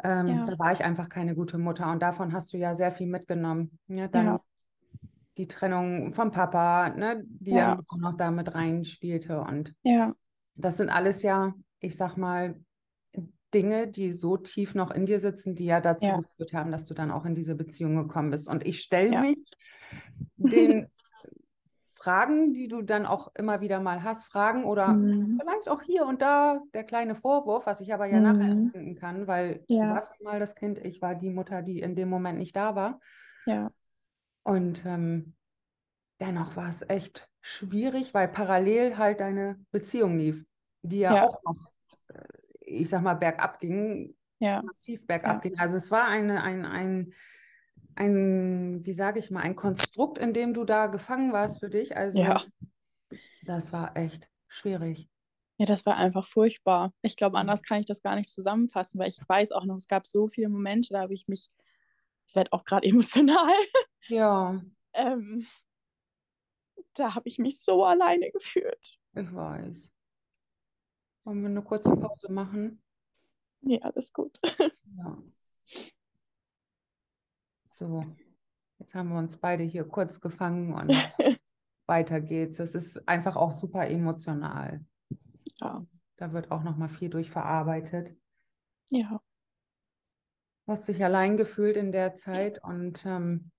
[SPEAKER 1] ähm, ja. da war ich einfach keine gute Mutter und davon hast du ja sehr viel mitgenommen. Ja, dann ja. die Trennung vom Papa, ne, die ja auch noch da mit reinspielte und
[SPEAKER 2] ja.
[SPEAKER 1] das sind alles ja, ich sag mal, Dinge, die so tief noch in dir sitzen, die ja dazu geführt haben, dass du dann auch in diese Beziehung gekommen bist. Und ich stelle mich den Fragen, die du dann auch immer wieder mal hast, Fragen oder mhm. vielleicht auch hier und da der kleine Vorwurf, was ich aber ja mhm. nachher empfinden kann, weil ja. du warst mal das Kind, ich war die Mutter, die in dem Moment nicht da war.
[SPEAKER 2] Ja.
[SPEAKER 1] Und ähm, dennoch war es echt schwierig, weil parallel halt deine Beziehung lief, die ja, ja. auch noch äh, ich sag mal, bergab ging,
[SPEAKER 2] ja.
[SPEAKER 1] massiv bergab ging. Also es war eine, ein, ein, ein, wie sage ich mal, ein Konstrukt, in dem du da gefangen warst für dich. Also
[SPEAKER 2] ja.
[SPEAKER 1] das war echt schwierig.
[SPEAKER 2] Ja, das war einfach furchtbar. Ich glaube, anders kann ich das gar nicht zusammenfassen, weil ich weiß auch noch, es gab so viele Momente, da habe ich mich, ich werde auch gerade emotional.
[SPEAKER 1] Ja.
[SPEAKER 2] ähm, da habe ich mich so alleine gefühlt.
[SPEAKER 1] Ich weiß. Wollen wir eine kurze Pause machen?
[SPEAKER 2] Ja, alles gut.
[SPEAKER 1] Ja. So, jetzt haben wir uns beide hier kurz gefangen und weiter geht's. Das ist einfach auch super emotional.
[SPEAKER 2] Ja.
[SPEAKER 1] Da wird auch noch mal viel durchverarbeitet.
[SPEAKER 2] Ja.
[SPEAKER 1] Du hast dich allein gefühlt in der Zeit und ähm,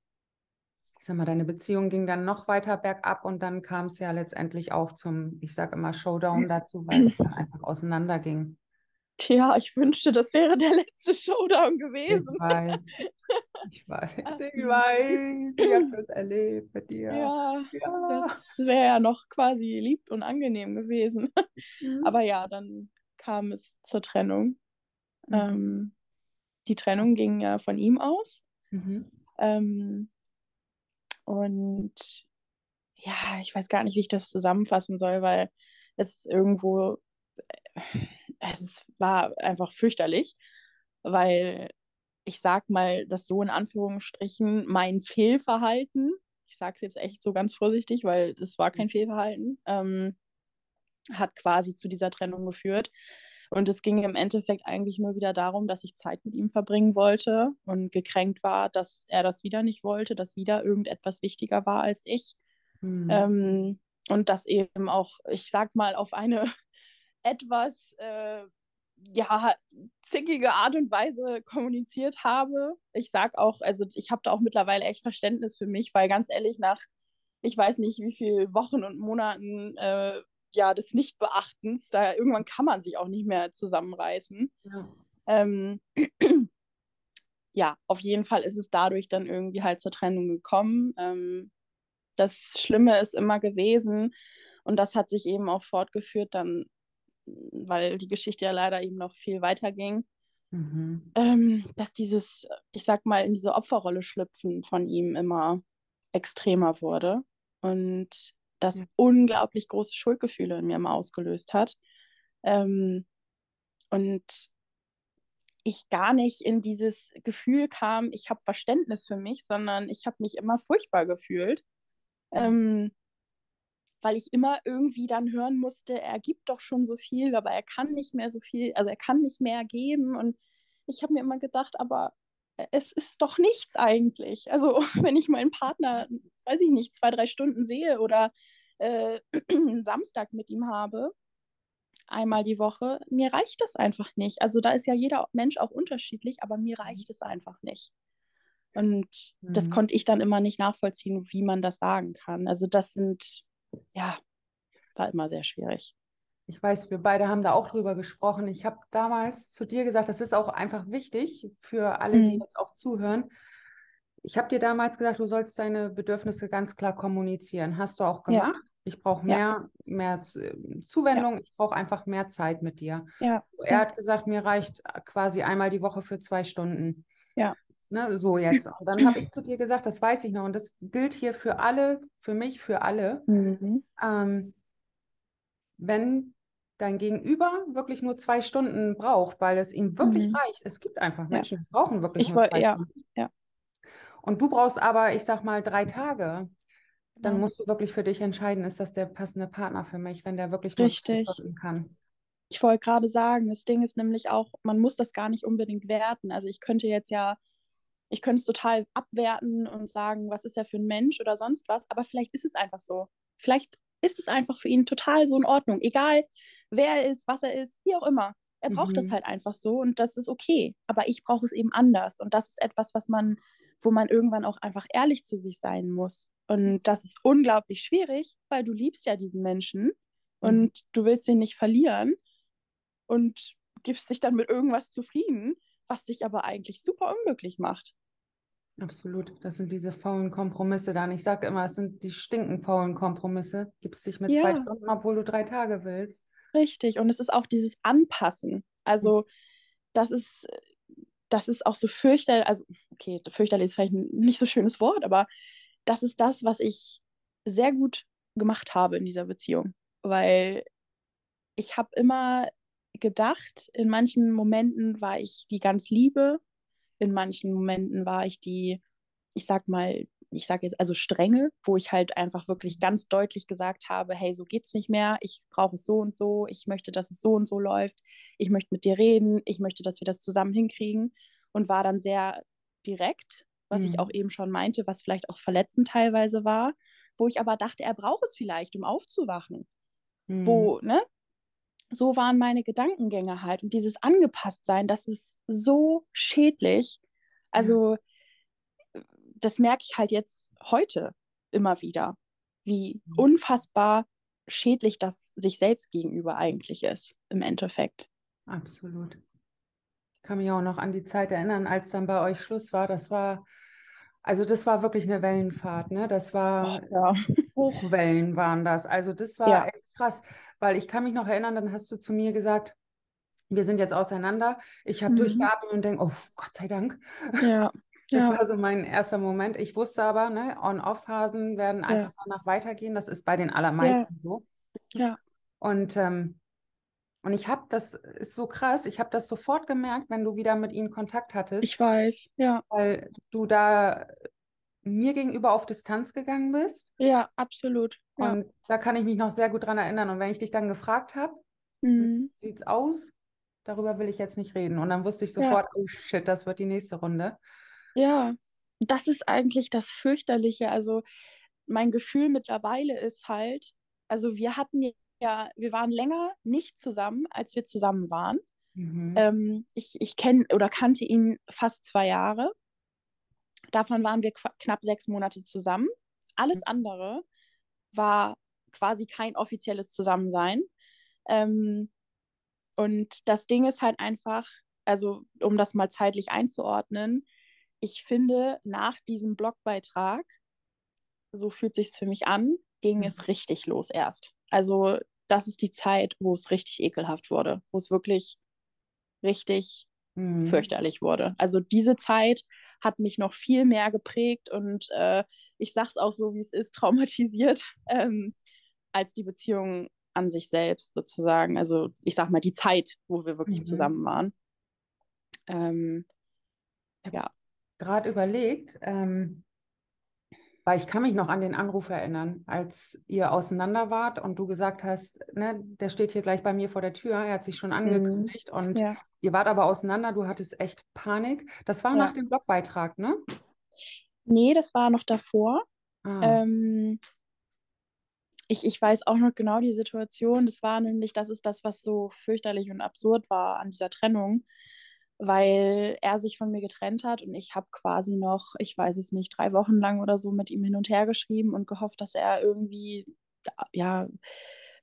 [SPEAKER 1] ich sag mal, deine Beziehung ging dann noch weiter bergab und dann kam es ja letztendlich auch zum, ich sage immer, Showdown dazu, weil es dann einfach auseinanderging.
[SPEAKER 2] Tja, ich wünschte, das wäre der letzte Showdown gewesen.
[SPEAKER 1] Ich weiß. Ich weiß. Ich weiß. Ich habe das erlebt mit dir.
[SPEAKER 2] Ja, ja. das wäre ja noch quasi lieb und angenehm gewesen. Mhm. Aber ja, dann kam es zur Trennung. Mhm. Ähm, die Trennung ging ja von ihm aus. Mhm. Ähm, und ja, ich weiß gar nicht, wie ich das zusammenfassen soll, weil es irgendwo, äh, es war einfach fürchterlich, weil ich sag mal, das so in Anführungsstrichen mein Fehlverhalten, ich sage es jetzt echt so ganz vorsichtig, weil es war kein Fehlverhalten, ähm, hat quasi zu dieser Trennung geführt. Und es ging im Endeffekt eigentlich nur wieder darum, dass ich Zeit mit ihm verbringen wollte und gekränkt war, dass er das wieder nicht wollte, dass wieder irgendetwas wichtiger war als ich. Mhm. Ähm, und das eben auch, ich sag mal, auf eine etwas äh, ja, zickige Art und Weise kommuniziert habe. Ich sag auch, also ich habe da auch mittlerweile echt Verständnis für mich, weil ganz ehrlich, nach ich weiß nicht, wie viele Wochen und Monaten äh, ja, des Nichtbeachtens, da irgendwann kann man sich auch nicht mehr zusammenreißen. Ja. Ähm, ja, auf jeden Fall ist es dadurch dann irgendwie halt zur Trennung gekommen. Ähm, das Schlimme ist immer gewesen und das hat sich eben auch fortgeführt dann, weil die Geschichte ja leider eben noch viel weiter ging. Mhm. Ähm, dass dieses, ich sag mal, in diese Opferrolle schlüpfen von ihm immer extremer wurde. Und das ja. unglaublich große Schuldgefühle in mir mal ausgelöst hat. Ähm, und ich gar nicht in dieses Gefühl kam, ich habe Verständnis für mich, sondern ich habe mich immer furchtbar gefühlt, ähm, weil ich immer irgendwie dann hören musste, er gibt doch schon so viel, aber er kann nicht mehr so viel, also er kann nicht mehr geben. Und ich habe mir immer gedacht, aber es ist doch nichts eigentlich. Also wenn ich meinen Partner, weiß ich nicht, zwei, drei Stunden sehe oder äh, Samstag mit ihm habe, einmal die Woche, mir reicht das einfach nicht. Also da ist ja jeder Mensch auch unterschiedlich, aber mir reicht es einfach nicht. Und mhm. das konnte ich dann immer nicht nachvollziehen, wie man das sagen kann. Also das sind, ja, war immer sehr schwierig.
[SPEAKER 1] Ich weiß, wir beide haben da auch drüber gesprochen. Ich habe damals zu dir gesagt, das ist auch einfach wichtig für alle, die
[SPEAKER 2] Mhm.
[SPEAKER 1] jetzt auch zuhören. Ich habe dir damals gesagt, du sollst deine Bedürfnisse ganz klar kommunizieren. Hast du auch
[SPEAKER 2] Ja.
[SPEAKER 1] gemacht. Ich brauche
[SPEAKER 2] Ja.
[SPEAKER 1] mehr, mehr Z- Zuwendung. Ich brauche einfach mehr Zeit mit dir.
[SPEAKER 2] Ja.
[SPEAKER 1] Er
[SPEAKER 2] Ja.
[SPEAKER 1] hat gesagt, mir reicht quasi einmal die Woche für zwei Stunden.
[SPEAKER 2] Ja.
[SPEAKER 1] Ne, so jetzt. Und dann habe ich zu dir gesagt, das weiß ich noch. Und das gilt hier für alle, für mich, für alle.
[SPEAKER 2] Mhm.
[SPEAKER 1] Ähm, wenn dein Gegenüber wirklich nur zwei Stunden braucht, weil es ihm wirklich
[SPEAKER 2] Mhm.
[SPEAKER 1] reicht. Es gibt einfach
[SPEAKER 2] Ja.
[SPEAKER 1] Menschen, die brauchen wirklich
[SPEAKER 2] Ich
[SPEAKER 1] nur zwei
[SPEAKER 2] ja,
[SPEAKER 1] Stunden.
[SPEAKER 2] ja.
[SPEAKER 1] Und du brauchst aber, ich sag mal, drei Tage. Dann musst du wirklich für dich entscheiden, ist das der passende Partner für mich, wenn der wirklich
[SPEAKER 2] Richtig.
[SPEAKER 1] Kann.
[SPEAKER 2] Ich wollte gerade sagen, das Ding ist nämlich auch, man muss das gar nicht unbedingt werten. Also ich könnte jetzt ja, ich könnte es total abwerten und sagen, was ist er für ein Mensch oder sonst was, aber vielleicht ist es einfach so. Vielleicht ist es einfach für ihn total so in Ordnung. Egal, wer er ist, was er ist, wie auch immer. Er braucht es
[SPEAKER 1] Mhm.
[SPEAKER 2] halt einfach so und das ist okay. Aber ich brauche es eben anders. Und das ist etwas, was man, wo man irgendwann auch einfach ehrlich zu sich sein muss. Und das ist unglaublich schwierig, weil du liebst ja diesen Menschen und
[SPEAKER 1] Mhm.
[SPEAKER 2] du willst ihn nicht verlieren und gibst dich dann mit irgendwas zufrieden, was dich aber eigentlich super unglücklich macht.
[SPEAKER 1] Absolut. Das sind diese faulen Kompromisse dann. Ich sage immer, es sind die stinken faulen Kompromisse. Gibst dich mit zwei
[SPEAKER 2] Ja.
[SPEAKER 1] Stunden, obwohl du drei Tage willst.
[SPEAKER 2] Richtig. Und es ist auch dieses Anpassen. Also, das ist, das ist auch so fürchterlich, also, okay, fürchterlich ist vielleicht ein nicht so schönes Wort, aber das ist das, was ich sehr gut gemacht habe in dieser Beziehung. Weil ich habe immer gedacht, in manchen Momenten war ich die ganz Liebe, in manchen Momenten war ich die, ich sag mal, ich sag jetzt also strenge, wo ich halt einfach wirklich ganz deutlich gesagt habe, hey, so geht's nicht mehr, ich brauche es so und so, ich möchte, dass es so und so läuft, ich möchte mit dir reden, ich möchte, dass wir das zusammen hinkriegen. Und war dann sehr direkt, was ich
[SPEAKER 1] Mhm.
[SPEAKER 2] auch eben schon meinte, was vielleicht auch verletzend teilweise war, wo ich aber dachte, er braucht es vielleicht, um aufzuwachen.
[SPEAKER 1] Mhm.
[SPEAKER 2] wo, ne? So waren meine Gedankengänge halt. Und dieses Angepasstsein, das ist so schädlich. Also, das merke ich halt jetzt heute immer wieder, wie
[SPEAKER 1] Mhm.
[SPEAKER 2] unfassbar schädlich das sich selbst gegenüber eigentlich ist, im Endeffekt.
[SPEAKER 1] Absolut. Ich kann mich auch noch an die Zeit erinnern, als dann bei euch Schluss war. Das war, also das war wirklich eine Wellenfahrt, ne? Das war,
[SPEAKER 2] Ja.
[SPEAKER 1] Hochwellen waren das. Also das war
[SPEAKER 2] Ja.
[SPEAKER 1] echt krass, weil ich kann mich noch erinnern, dann hast du zu mir gesagt, wir sind jetzt auseinander. Ich habe
[SPEAKER 2] Mhm.
[SPEAKER 1] durchgeatmet und denke, oh Gott sei Dank.
[SPEAKER 2] Ja.
[SPEAKER 1] Das
[SPEAKER 2] Ja.
[SPEAKER 1] war so mein erster Moment. Ich wusste aber, ne, On-Off-Phasen werden
[SPEAKER 2] Ja.
[SPEAKER 1] einfach danach weitergehen. Das ist bei den allermeisten so.
[SPEAKER 2] Ja.
[SPEAKER 1] Und, ähm, und ich habe, das ist so krass, ich habe das sofort gemerkt, wenn du wieder mit ihnen Kontakt hattest,
[SPEAKER 2] Ich weiß. Ja.
[SPEAKER 1] weil du da mir gegenüber auf Distanz gegangen bist.
[SPEAKER 2] Ja, absolut. Ja.
[SPEAKER 1] Und da kann ich mich noch sehr gut dran erinnern. Und wenn ich dich dann gefragt habe,
[SPEAKER 2] Mhm.
[SPEAKER 1] wie sieht's aus? Darüber will ich jetzt nicht reden. Und dann wusste ich
[SPEAKER 2] Ja.
[SPEAKER 1] sofort, oh shit, das wird die nächste Runde.
[SPEAKER 2] Ja, das ist eigentlich das Fürchterliche. Also mein Gefühl mittlerweile ist halt, also wir hatten ja, wir waren länger nicht zusammen, als wir zusammen waren.
[SPEAKER 1] Mhm.
[SPEAKER 2] Ähm, ich ich kenne oder kannte ihn fast zwei Jahre. Davon waren wir knapp sechs Monate zusammen. Alles andere war quasi kein offizielles Zusammensein. Ähm, und das Ding ist halt einfach, also um das mal zeitlich einzuordnen, ich finde, nach diesem Blogbeitrag, so fühlt sich für mich an, ging
[SPEAKER 1] Mhm.
[SPEAKER 2] es richtig los erst. Also das ist die Zeit, wo es richtig ekelhaft wurde, wo es wirklich richtig
[SPEAKER 1] Mhm.
[SPEAKER 2] fürchterlich wurde. Also diese Zeit hat mich noch viel mehr geprägt und äh, ich sag's auch so, wie es ist, traumatisiert, ähm, als die Beziehung an sich selbst sozusagen. Also ich sag mal die Zeit, wo wir wirklich
[SPEAKER 1] Mhm.
[SPEAKER 2] zusammen waren. Ähm, ja.
[SPEAKER 1] Gerade überlegt, ähm, weil ich kann mich noch an den Anruf erinnern, als ihr auseinander wart und du gesagt hast, ne, der steht hier gleich bei mir vor der Tür, er hat sich schon angekündigt und
[SPEAKER 2] Mhm. Ja.
[SPEAKER 1] ihr wart aber auseinander, du hattest echt Panik. Das war
[SPEAKER 2] Ja.
[SPEAKER 1] nach dem Blogbeitrag, ne?
[SPEAKER 2] Nee, das war noch davor.
[SPEAKER 1] Ah,
[SPEAKER 2] Ähm, ich, ich weiß auch noch genau die Situation. Das war nämlich, das ist das, was so fürchterlich und absurd war an dieser Trennung, weil er sich von mir getrennt hat und ich habe quasi noch, ich weiß es nicht, drei Wochen lang oder so mit ihm hin und her geschrieben und gehofft, dass er irgendwie, ja,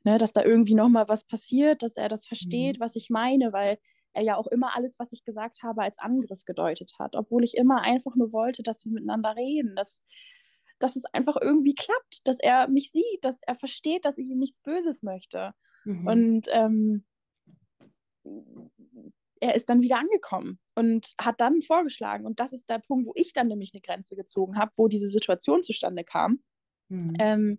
[SPEAKER 2] ne, dass da irgendwie nochmal was passiert, dass er das versteht, mhm. was ich meine, weil er ja auch immer alles, was ich gesagt habe, als Angriff gedeutet hat, obwohl ich immer einfach nur wollte, dass wir miteinander reden, dass, dass es einfach irgendwie klappt, dass er mich sieht, dass er versteht, dass ich ihm nichts Böses möchte. Mhm. Und ähm, er ist dann wieder angekommen und hat dann vorgeschlagen. Und das ist der Punkt, wo ich dann nämlich eine Grenze gezogen habe, wo diese Situation zustande kam. Mhm. Ähm,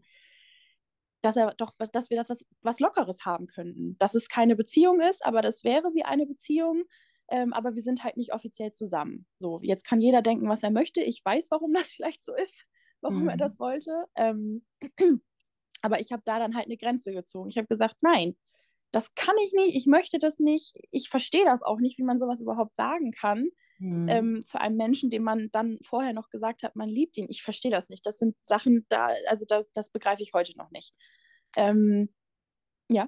[SPEAKER 2] dass er doch, dass wir was, was Lockeres haben könnten. Dass es keine Beziehung ist, aber das wäre wie eine Beziehung. Ähm, aber wir sind halt nicht offiziell zusammen. So, jetzt kann jeder denken, was er möchte. Ich weiß, warum das vielleicht so ist, warum mhm. er das wollte. Ähm, aber ich habe da dann halt eine Grenze gezogen. Ich habe gesagt, nein, das kann ich nicht, ich möchte das nicht, ich verstehe das auch nicht, wie man sowas überhaupt sagen kann. Mhm. Ähm, zu einem Menschen, dem man dann vorher noch gesagt hat, man liebt ihn. Ich verstehe das nicht. Das sind Sachen, da, also das, das begreife ich heute noch nicht. Ähm, ja.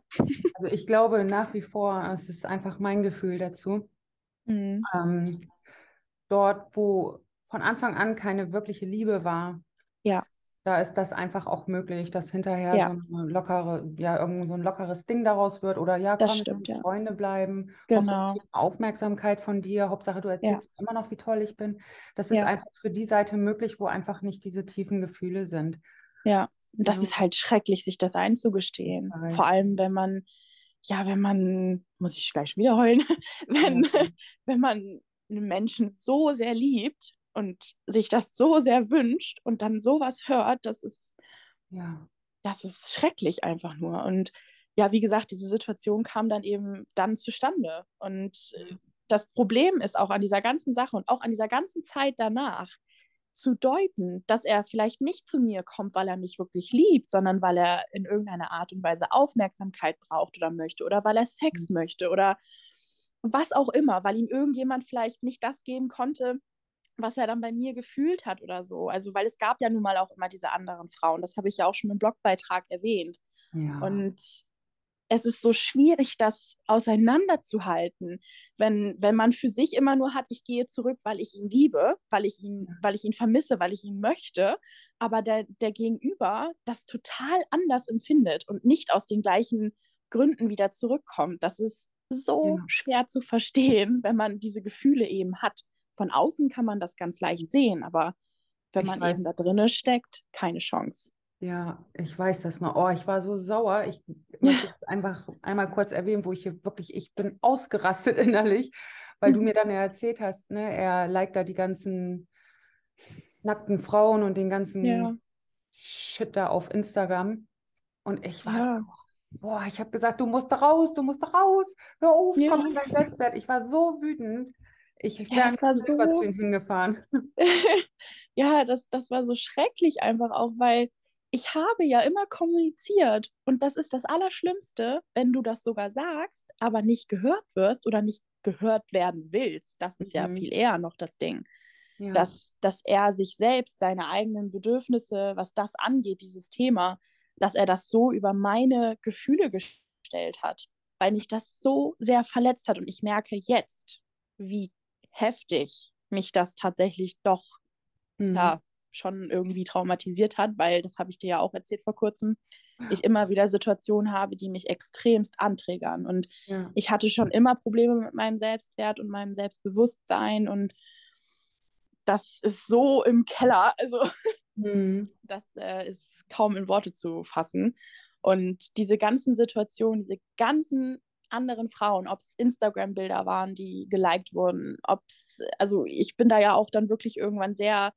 [SPEAKER 1] Also ich glaube nach wie vor, es ist einfach mein Gefühl dazu. Mhm. Ähm, dort, wo von Anfang an keine wirkliche Liebe war, da ist das einfach auch möglich, dass hinterher ja. so eine lockere, ja, irgend so ein lockeres Ding daraus wird oder ja,
[SPEAKER 2] das komm, stimmt,
[SPEAKER 1] ja. Freunde bleiben.
[SPEAKER 2] Genau.
[SPEAKER 1] Hauptsache Aufmerksamkeit von dir, Hauptsache du erzählst ja. immer noch, wie toll ich bin. Das ist einfach für die Seite möglich, wo einfach nicht diese tiefen Gefühle sind.
[SPEAKER 2] Ja, das ist halt schrecklich, sich das einzugestehen. Vor allem, wenn man, ja, wenn man, muss ich gleich wieder heulen, wenn, wenn man einen Menschen so sehr liebt und sich das so sehr wünscht und dann sowas hört, das ist,
[SPEAKER 1] ja.
[SPEAKER 2] das ist schrecklich einfach nur. Und ja, wie gesagt, diese Situation kam dann eben dann zustande. Und äh, das Problem ist auch an dieser ganzen Sache und auch an dieser ganzen Zeit danach zu deuten, dass er vielleicht nicht zu mir kommt, weil er mich wirklich liebt, sondern weil er in irgendeiner Art und Weise Aufmerksamkeit braucht oder möchte oder weil er Sex mhm. möchte oder was auch immer, weil ihm irgendjemand vielleicht nicht das geben konnte, was er dann bei mir gefühlt hat oder so. Also, weil es gab ja nun mal auch immer diese anderen Frauen. Das habe ich ja auch schon im Blogbeitrag erwähnt.
[SPEAKER 1] Ja.
[SPEAKER 2] Und es ist so schwierig, das auseinanderzuhalten, wenn, wenn man für sich immer nur hat, ich gehe zurück, weil ich ihn liebe, weil ich ihn, weil ich ihn vermisse, weil ich ihn möchte, aber der, der Gegenüber das total anders empfindet und nicht aus den gleichen Gründen wieder zurückkommt. Das ist so ja. schwer zu verstehen, wenn man diese Gefühle eben hat von außen kann man das ganz leicht sehen, aber wenn ich man weiß. eben da drinnen steckt, keine Chance.
[SPEAKER 1] Ja, ich weiß das noch. Oh, ich war so sauer. Ich möchte einfach einmal kurz erwähnen, wo ich hier wirklich, ich bin ausgerastet innerlich, weil du mir dann ja erzählt hast, ne, er liked da die ganzen nackten Frauen und den ganzen ja. Shit da auf Instagram. Und ich war ja. so, boah, ich habe gesagt, du musst raus, du musst raus, hör auf, ja. komm in dein Selbstwert. Ich war so wütend. Ich wäre ja, war selber so, zu ihm hingefahren.
[SPEAKER 2] ja, das, das war so schrecklich einfach auch, weil ich habe ja immer kommuniziert und das ist das Allerschlimmste, wenn du das sogar sagst, aber nicht gehört wirst oder nicht gehört werden willst. Das ist mhm. ja viel eher noch das Ding. Ja. Dass, dass er sich selbst, seine eigenen Bedürfnisse, was das angeht, dieses Thema, dass er das so über meine Gefühle gestellt hat, weil mich das so sehr verletzt hat. Und ich merke jetzt, wie heftig mich das tatsächlich doch mhm. ja, schon irgendwie traumatisiert hat, weil das habe ich dir ja auch erzählt vor kurzem, ja. ich immer wieder Situationen habe, die mich extremst anträgern. Und ja. ich hatte schon immer Probleme mit meinem Selbstwert und meinem Selbstbewusstsein und das ist so im Keller, also mhm. das äh, ist kaum in Worte zu fassen. Und diese ganzen Situationen, diese ganzen anderen Frauen, ob es Instagram-Bilder waren, die geliked wurden, ob es, also ich bin da ja auch dann wirklich irgendwann sehr,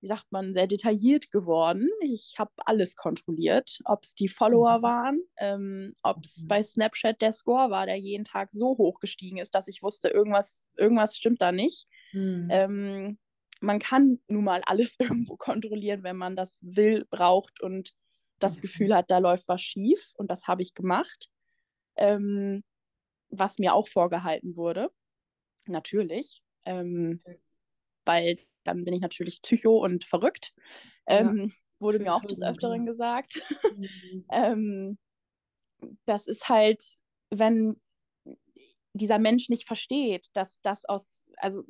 [SPEAKER 2] wie sagt man, sehr detailliert geworden. Ich habe alles kontrolliert, ob es die Follower mhm. waren, ähm, ob es mhm. bei Snapchat der Score war, der jeden Tag so hoch gestiegen ist, dass ich wusste, irgendwas, irgendwas stimmt da nicht. Mhm. Ähm, man kann nun mal alles irgendwo kontrollieren, wenn man das will, braucht und das. Gefühl hat, da läuft was schief. Und das habe ich gemacht ähm, was mir auch vorgehalten wurde. Natürlich. Ähm, weil dann bin ich natürlich psycho und verrückt. Ähm, ja, wurde mir auch des Öfteren gesagt. Mhm. ähm, das ist halt, wenn dieser Mensch nicht versteht, dass das aus, also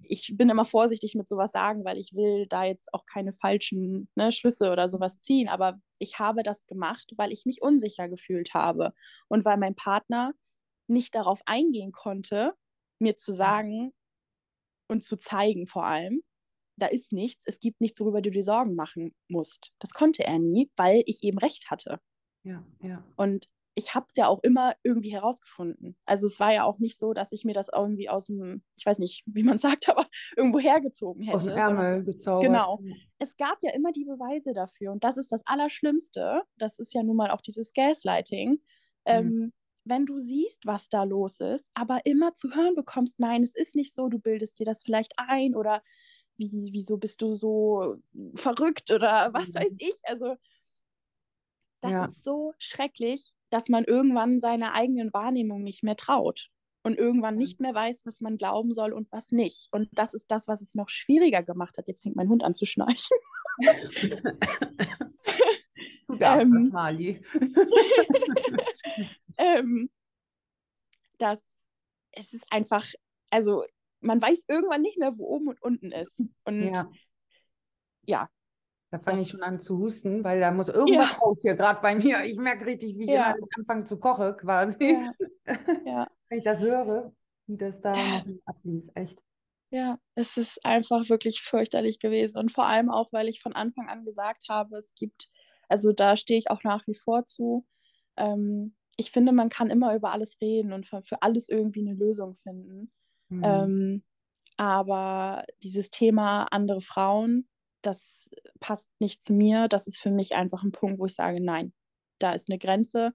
[SPEAKER 2] ich bin immer vorsichtig mit sowas sagen, weil ich will da jetzt auch keine falschen ne, Schlüsse oder sowas ziehen, aber ich habe das gemacht, weil ich mich unsicher gefühlt habe und weil mein Partner nicht darauf eingehen konnte, mir zu sagen und zu zeigen vor allem, da ist nichts, es gibt nichts, worüber du dir Sorgen machen musst. Das konnte er nie, weil ich eben recht hatte.
[SPEAKER 1] Ja, ja.
[SPEAKER 2] Und ich habe es ja auch immer irgendwie herausgefunden. Also es war ja auch nicht so, dass ich mir das irgendwie aus dem, ich weiß nicht, wie man sagt, aber irgendwo hergezogen hätte.
[SPEAKER 1] Aus dem Ärmel gezaubert.
[SPEAKER 2] Genau. Es gab ja immer die Beweise dafür. Und das ist das Allerschlimmste. Das ist ja nun mal auch dieses Gaslighting. Mhm. Ähm, wenn du siehst, was da los ist, aber immer zu hören bekommst, nein, es ist nicht so, du bildest dir das vielleicht ein oder wie, wieso bist du so verrückt oder was mhm. weiß ich. Also das ja. ist so schrecklich, dass man irgendwann seiner eigenen Wahrnehmung nicht mehr traut und irgendwann nicht mehr weiß, was man glauben soll und was nicht. Und das ist das, was es noch schwieriger gemacht hat. Jetzt fängt mein Hund an zu schnarchen.
[SPEAKER 1] du darfst ähm, das, Mali.
[SPEAKER 2] ähm, dass es ist einfach, also man weiß irgendwann nicht mehr, wo oben und unten ist. Und ja,
[SPEAKER 1] ja da fange ich schon an zu husten, weil da muss irgendwas ja. raus hier, gerade bei mir. Ich merke richtig, wie ich ja. anfange zu kochen quasi. Ja. ja. Wenn ich das höre, wie das da ablief, echt.
[SPEAKER 2] Ja, es ist einfach wirklich fürchterlich gewesen. Und vor allem auch, weil ich von Anfang an gesagt habe, es gibt, also da stehe ich auch nach wie vor zu. Ähm, ich finde, man kann immer über alles reden und für, für alles irgendwie eine Lösung finden. Mhm. Ähm, aber dieses Thema andere Frauen, das passt nicht zu mir. Das ist für mich einfach ein Punkt, wo ich sage, nein, da ist eine Grenze.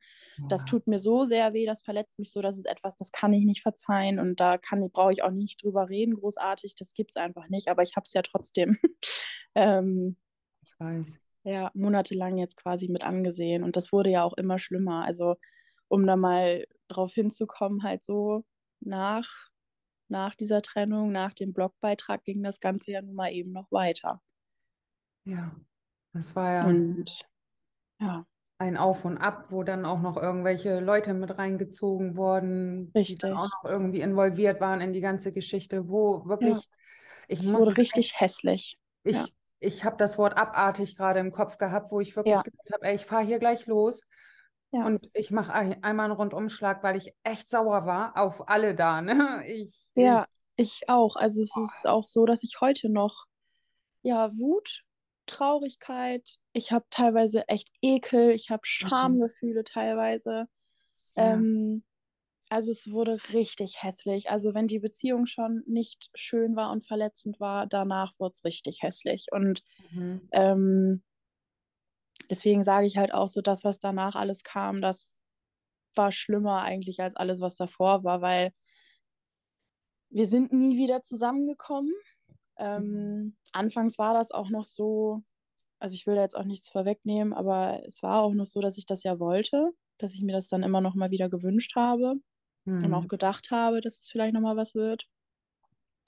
[SPEAKER 2] Das tut mir so sehr weh, das verletzt mich so, das ist etwas, das kann ich nicht verzeihen und da kann, brauche ich auch nicht drüber reden, großartig. Das gibt es einfach nicht, aber ich habe es ja trotzdem. ähm,
[SPEAKER 1] ich weiß.
[SPEAKER 2] Ja, monatelang jetzt quasi mit angesehen und das wurde ja auch immer schlimmer. Also, um da mal drauf hinzukommen, halt so nach, nach dieser Trennung, nach dem Blogbeitrag ging das Ganze ja nun mal eben noch weiter.
[SPEAKER 1] Ja, das war ja
[SPEAKER 2] Und ja,
[SPEAKER 1] ein Auf und Ab, wo dann auch noch irgendwelche Leute mit reingezogen wurden, die dann auch noch irgendwie involviert waren in die ganze Geschichte, wo Ja, wirklich, ich
[SPEAKER 2] es wurde richtig hässlich.
[SPEAKER 1] Ja, ich, ich habe das Wort abartig gerade im Kopf gehabt, wo ich wirklich ja, gesagt habe, ey, ich fahre hier gleich los ja, und ich mache einmal einen Rundumschlag, weil ich echt sauer war auf alle da, ne? Ich, ich,
[SPEAKER 2] ja, ich auch. Also es ist auch so, dass ich heute noch ja Wut Traurigkeit, ich habe teilweise echt Ekel, ich habe mhm. Schamgefühle teilweise. Ja. Ähm, also es wurde richtig hässlich. Also wenn die Beziehung schon nicht schön war und verletzend war, danach wurde es richtig hässlich. Und mhm. ähm, deswegen sage ich halt auch so, das, was danach alles kam, das war schlimmer eigentlich als alles, was davor war, weil wir sind nie wieder zusammengekommen. Ähm, mhm. anfangs war das auch noch so, also ich will da jetzt auch nichts vorwegnehmen, aber es war auch noch so, dass ich das ja wollte, dass ich mir das dann immer noch mal wieder gewünscht habe mhm. und auch gedacht habe, dass es vielleicht noch mal was wird.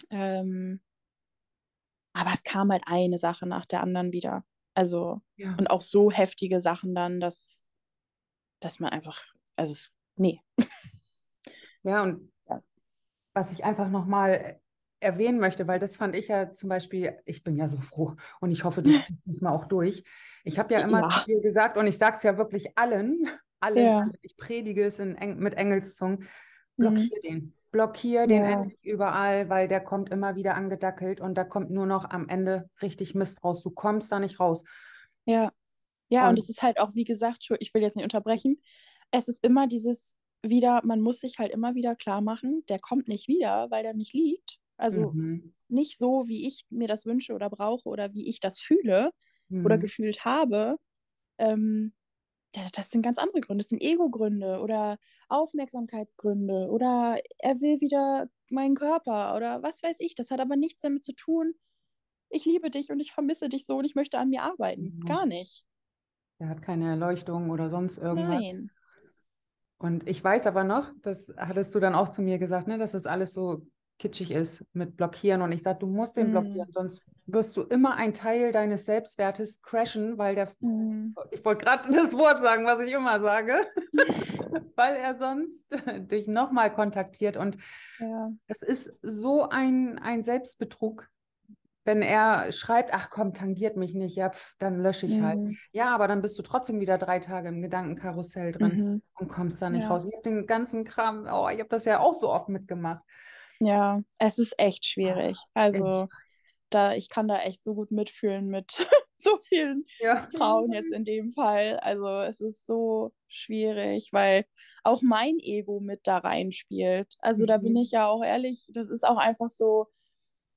[SPEAKER 2] Ähm, aber es kam halt eine Sache nach der anderen wieder. Also, ja. und auch so heftige Sachen dann, dass, dass man einfach, also, es, nee.
[SPEAKER 1] Ja, und was ich einfach nochmal erwähnen möchte, weil das fand ich ja zum Beispiel, ich bin ja so froh und ich hoffe, du ziehst diesmal auch durch. Ich habe ja immer ja. zu dir gesagt und ich sage es ja wirklich allen, allen, ja. Also ich predige es in, mit Engelszungen, blockier mhm. den. Blockier den ja. endlich überall, weil der kommt immer wieder angedackelt und da kommt nur noch am Ende richtig Mist raus. Du kommst da nicht raus.
[SPEAKER 2] Ja. Ja, und es ist halt auch, wie gesagt, ich will jetzt nicht unterbrechen, es ist immer dieses wieder, man muss sich halt immer wieder klar machen, der kommt nicht wieder, weil der mich liebt. Also mhm. nicht so, wie ich mir das wünsche oder brauche oder wie ich das fühle mhm. oder gefühlt habe. Ähm, das sind ganz andere Gründe. Das sind Ego-Gründe oder Aufmerksamkeitsgründe oder er will wieder meinen Körper oder was weiß ich. Das hat aber nichts damit zu tun, ich liebe dich und ich vermisse dich so und ich möchte an mir arbeiten. Mhm. Gar nicht.
[SPEAKER 1] Er hat keine Erleuchtung oder sonst irgendwas. Nein. Und ich weiß aber noch, das hattest du dann auch zu mir gesagt, ne, dass das alles so kitschig ist mit Blockieren. Und ich sage, du musst den mm. blockieren, sonst wirst du immer ein Teil deines Selbstwertes crashen, weil der, mm. ich wollte gerade das Wort sagen, was ich immer sage, weil er sonst dich nochmal kontaktiert. Und
[SPEAKER 2] Ja.
[SPEAKER 1] es ist so ein, ein Selbstbetrug, wenn er schreibt, ach komm, tangiert mich nicht, ja, pf, dann lösche ich halt.
[SPEAKER 2] Mhm.
[SPEAKER 1] Ja, aber dann bist du trotzdem wieder drei Tage im Gedankenkarussell drin
[SPEAKER 2] Mhm.
[SPEAKER 1] und kommst da nicht
[SPEAKER 2] Ja.
[SPEAKER 1] raus. Ich habe den ganzen Kram, oh, ich habe das ja auch so oft mitgemacht.
[SPEAKER 2] Ja, es ist echt schwierig.
[SPEAKER 1] Ah,
[SPEAKER 2] Also da, ich kann da echt so gut mitfühlen mit so vielen
[SPEAKER 1] Ja.
[SPEAKER 2] Frauen jetzt in dem Fall. Also es ist so schwierig, weil auch mein Ego mit da reinspielt. Also da bin
[SPEAKER 1] Mhm.
[SPEAKER 2] ich ja auch ehrlich, das ist auch einfach so,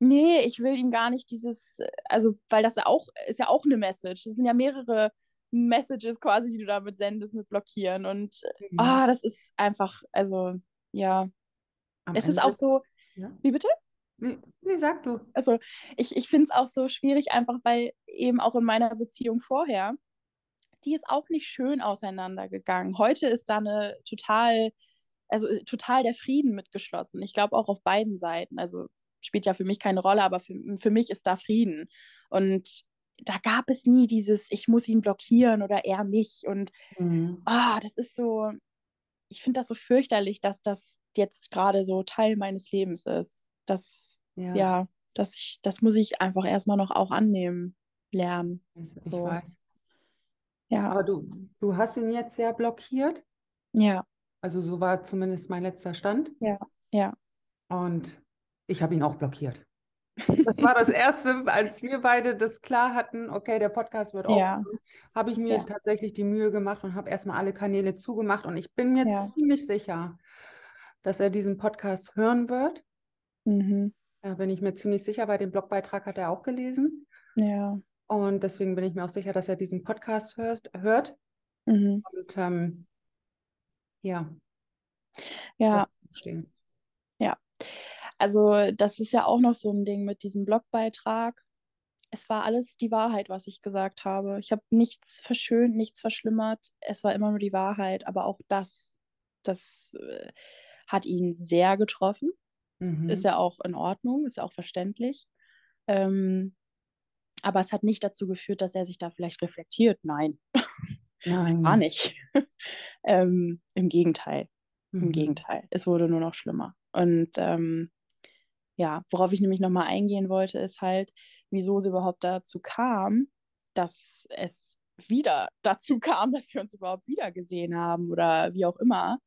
[SPEAKER 2] nee, ich will ihm gar nicht dieses, also weil das ja auch, ist ja auch eine Message. Das sind ja mehrere Messages quasi, die du damit sendest mit Blockieren. Und
[SPEAKER 1] Mhm.
[SPEAKER 2] ah, das ist einfach, also ja,
[SPEAKER 1] Am
[SPEAKER 2] es ist
[SPEAKER 1] Ende-
[SPEAKER 2] auch so,
[SPEAKER 1] Ja.
[SPEAKER 2] wie bitte?
[SPEAKER 1] Nee, nee, sag du.
[SPEAKER 2] also ich, ich finde es auch so schwierig, einfach weil eben auch in meiner Beziehung vorher, die ist auch nicht schön auseinandergegangen. Heute ist da eine total, also äh, total der Frieden mitgeschlossen. Ich glaube auch auf beiden Seiten. Also spielt ja für mich keine Rolle, aber für, für mich ist da Frieden. Und da gab es nie dieses, ich muss ihn blockieren oder er mich. Und
[SPEAKER 1] Mhm.
[SPEAKER 2] ah, das ist so, ich finde das so fürchterlich, dass das jetzt gerade so Teil meines Lebens ist. Das
[SPEAKER 1] Ja,
[SPEAKER 2] ja, dass ich, das muss ich einfach erstmal noch auch annehmen, lernen.
[SPEAKER 1] ich
[SPEAKER 2] so.
[SPEAKER 1] weiß.
[SPEAKER 2] Ja,
[SPEAKER 1] Aber du, du hast ihn jetzt ja blockiert.
[SPEAKER 2] ja,
[SPEAKER 1] Also so war zumindest mein letzter Stand.
[SPEAKER 2] ja, ja.
[SPEAKER 1] Und ich habe ihn auch blockiert. Das war das Erste, als wir beide das klar hatten, okay, der Podcast wird
[SPEAKER 2] Ja.
[SPEAKER 1] aufgenommen, habe ich mir
[SPEAKER 2] Ja.
[SPEAKER 1] tatsächlich die Mühe gemacht und habe erstmal alle Kanäle zugemacht. Und ich bin mir
[SPEAKER 2] Ja.
[SPEAKER 1] ziemlich sicher, dass er diesen Podcast hören wird.
[SPEAKER 2] Mhm.
[SPEAKER 1] Da bin ich mir ziemlich sicher, weil den Blogbeitrag hat er auch gelesen.
[SPEAKER 2] Ja.
[SPEAKER 1] Und deswegen bin ich mir auch sicher, dass er diesen Podcast hörst, hört.
[SPEAKER 2] Mhm.
[SPEAKER 1] Und ähm, ja,
[SPEAKER 2] Ja,
[SPEAKER 1] stehen.
[SPEAKER 2] also das ist ja auch noch so ein Ding mit diesem Blogbeitrag. Es war alles die Wahrheit, was ich gesagt habe. Ich habe nichts verschönt, nichts verschlimmert. Es war immer nur die Wahrheit. Aber auch das, das äh, hat ihn sehr getroffen.
[SPEAKER 1] Mhm.
[SPEAKER 2] Ist ja auch in Ordnung, ist ja auch verständlich. Ähm, aber es hat nicht dazu geführt, dass er sich da vielleicht reflektiert. Nein,
[SPEAKER 1] Nein.
[SPEAKER 2] gar nicht. ähm, Im Gegenteil. Im
[SPEAKER 1] Mhm.
[SPEAKER 2] Gegenteil. Es wurde nur noch schlimmer. Und ähm, ja, worauf ich nämlich nochmal eingehen wollte, ist halt, wieso es überhaupt dazu kam, dass es wieder dazu kam, dass wir uns überhaupt wieder gesehen haben oder wie auch immer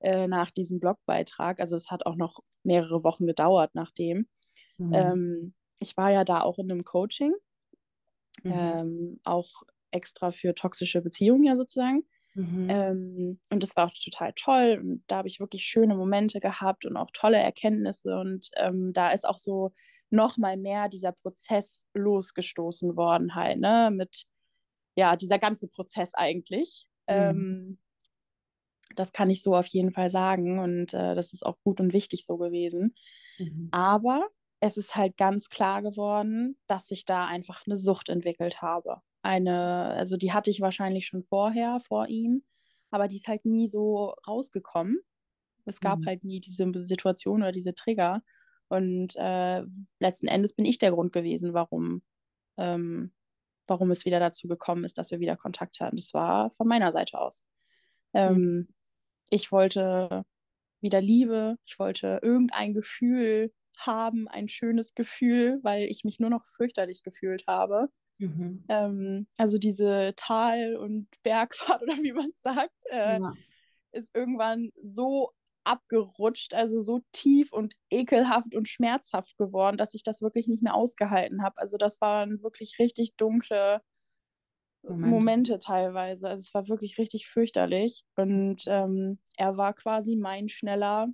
[SPEAKER 2] äh, nach diesem Blogbeitrag. Also es hat auch noch mehrere Wochen gedauert nachdem.
[SPEAKER 1] Mhm.
[SPEAKER 2] Ähm, ich war ja da auch in einem Coaching,
[SPEAKER 1] Mhm.
[SPEAKER 2] ähm, auch extra für toxische Beziehungen ja sozusagen.
[SPEAKER 1] Mhm.
[SPEAKER 2] Ähm, und das war auch total toll. Und da habe ich wirklich schöne Momente gehabt und auch tolle Erkenntnisse. Und ähm, da ist auch so noch mal mehr dieser Prozess losgestoßen worden, halt, ne? Mit ja, dieser ganze Prozess eigentlich.
[SPEAKER 1] Mhm.
[SPEAKER 2] Ähm, das kann ich so auf jeden Fall sagen. Und äh, das ist auch gut und wichtig so gewesen.
[SPEAKER 1] Mhm.
[SPEAKER 2] Aber es ist halt ganz klar geworden, dass ich da einfach eine Sucht entwickelt habe. Eine, also die hatte ich wahrscheinlich schon vorher, vor ihm, aber die ist halt nie so rausgekommen. Es gab
[SPEAKER 1] Mhm.
[SPEAKER 2] halt nie diese Situation oder diese Trigger. Und äh, letzten Endes bin ich der Grund gewesen, warum, ähm, warum es wieder dazu gekommen ist, dass wir wieder Kontakt hatten. Das war von meiner Seite aus. Ähm, Ich wollte wieder Liebe, ich wollte irgendein Gefühl haben, ein schönes Gefühl, weil ich mich nur noch fürchterlich gefühlt habe.
[SPEAKER 1] Mhm.
[SPEAKER 2] Ähm, also diese Tal- und Bergfahrt oder wie man es sagt, äh,
[SPEAKER 1] Ja.
[SPEAKER 2] ist irgendwann so abgerutscht, also so tief und ekelhaft und schmerzhaft geworden, dass ich das wirklich nicht mehr ausgehalten habe. Also das waren wirklich richtig dunkle
[SPEAKER 1] Momente.
[SPEAKER 2] Momente teilweise. Also es war wirklich richtig fürchterlich. Und ähm, er war quasi mein schneller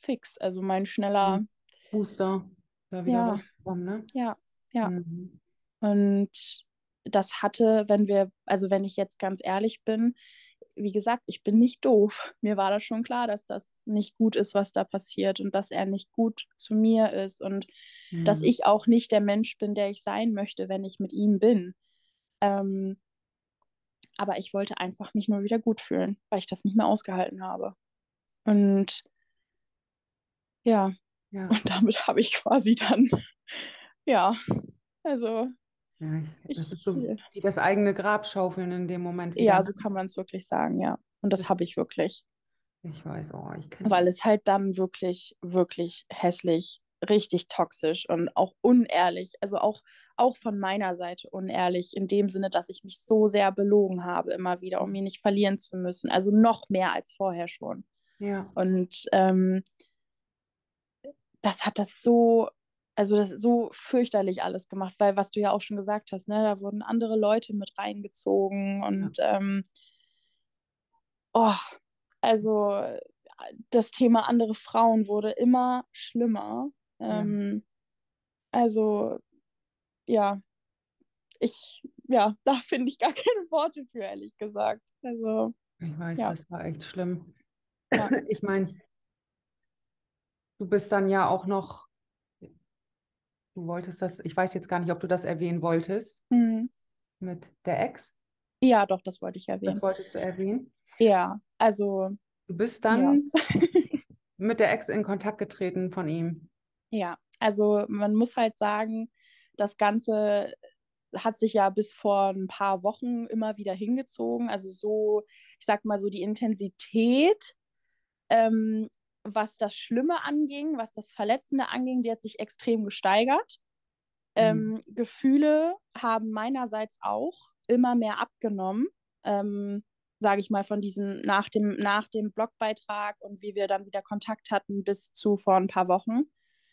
[SPEAKER 2] Fix, also mein schneller,
[SPEAKER 1] Booster, da wieder
[SPEAKER 2] Ja.
[SPEAKER 1] rauszukommen, ne?
[SPEAKER 2] ja, ja.
[SPEAKER 1] Mhm.
[SPEAKER 2] Und das hatte, wenn wir, also wenn ich jetzt ganz ehrlich bin, wie gesagt, ich bin nicht doof. Mir war das schon klar, dass das nicht gut ist, was da passiert und dass er nicht gut zu mir ist und dass
[SPEAKER 1] Mhm.
[SPEAKER 2] ich auch nicht der Mensch bin, der ich sein möchte, wenn ich mit ihm bin. Ähm, aber ich wollte einfach nicht nur wieder gut fühlen, weil ich das nicht mehr ausgehalten habe. Und ja,
[SPEAKER 1] Ja,
[SPEAKER 2] und damit habe ich quasi dann, ja, also
[SPEAKER 1] ja ich, das
[SPEAKER 2] ich,
[SPEAKER 1] ist so wie das eigene Grab schaufeln in dem Moment wieder.
[SPEAKER 2] ja, so kann man es wirklich sagen, ja. Und das, habe ich wirklich.
[SPEAKER 1] Ich weiß, oh, ich kenne.
[SPEAKER 2] Weil es halt dann wirklich, wirklich hässlich, richtig toxisch und auch unehrlich, also auch, auch von meiner Seite unehrlich, in dem Sinne, dass ich mich so sehr belogen habe, immer wieder, um mich nicht verlieren zu müssen. Also noch mehr als vorher schon.
[SPEAKER 1] Ja.
[SPEAKER 2] Und ähm, das hat das so, also das so fürchterlich alles gemacht, weil was du ja auch schon gesagt hast, ne, da wurden andere Leute mit reingezogen und ja. ähm, oh, also das Thema andere Frauen wurde immer schlimmer. Ähm, ja. Also ja, ich, ja, da finde ich gar keine Worte für, ehrlich gesagt. Also.
[SPEAKER 1] Ich weiß, ja. das war echt schlimm. Ja. Ich meine, du bist dann ja auch noch, du wolltest das, ich weiß jetzt gar nicht, ob du das erwähnen wolltest, mhm. mit der Ex.
[SPEAKER 2] Ja, doch, das wollte ich erwähnen.
[SPEAKER 1] Das wolltest du erwähnen?
[SPEAKER 2] Ja, also.
[SPEAKER 1] Du bist dann ja. mit der Ex in Kontakt getreten von ihm.
[SPEAKER 2] Ja, also man muss halt sagen, das Ganze hat sich ja bis vor ein paar Wochen immer wieder hingezogen. Also so, ich sag mal so, die Intensität, ähm, was das Schlimme anging, was das Verletzende anging, die hat sich extrem gesteigert. Mhm. Ähm, Gefühle haben meinerseits auch immer mehr abgenommen. Ähm, sage ich mal, von diesem nach dem, nach dem Blogbeitrag und wie wir dann wieder Kontakt hatten bis zu vor ein paar Wochen.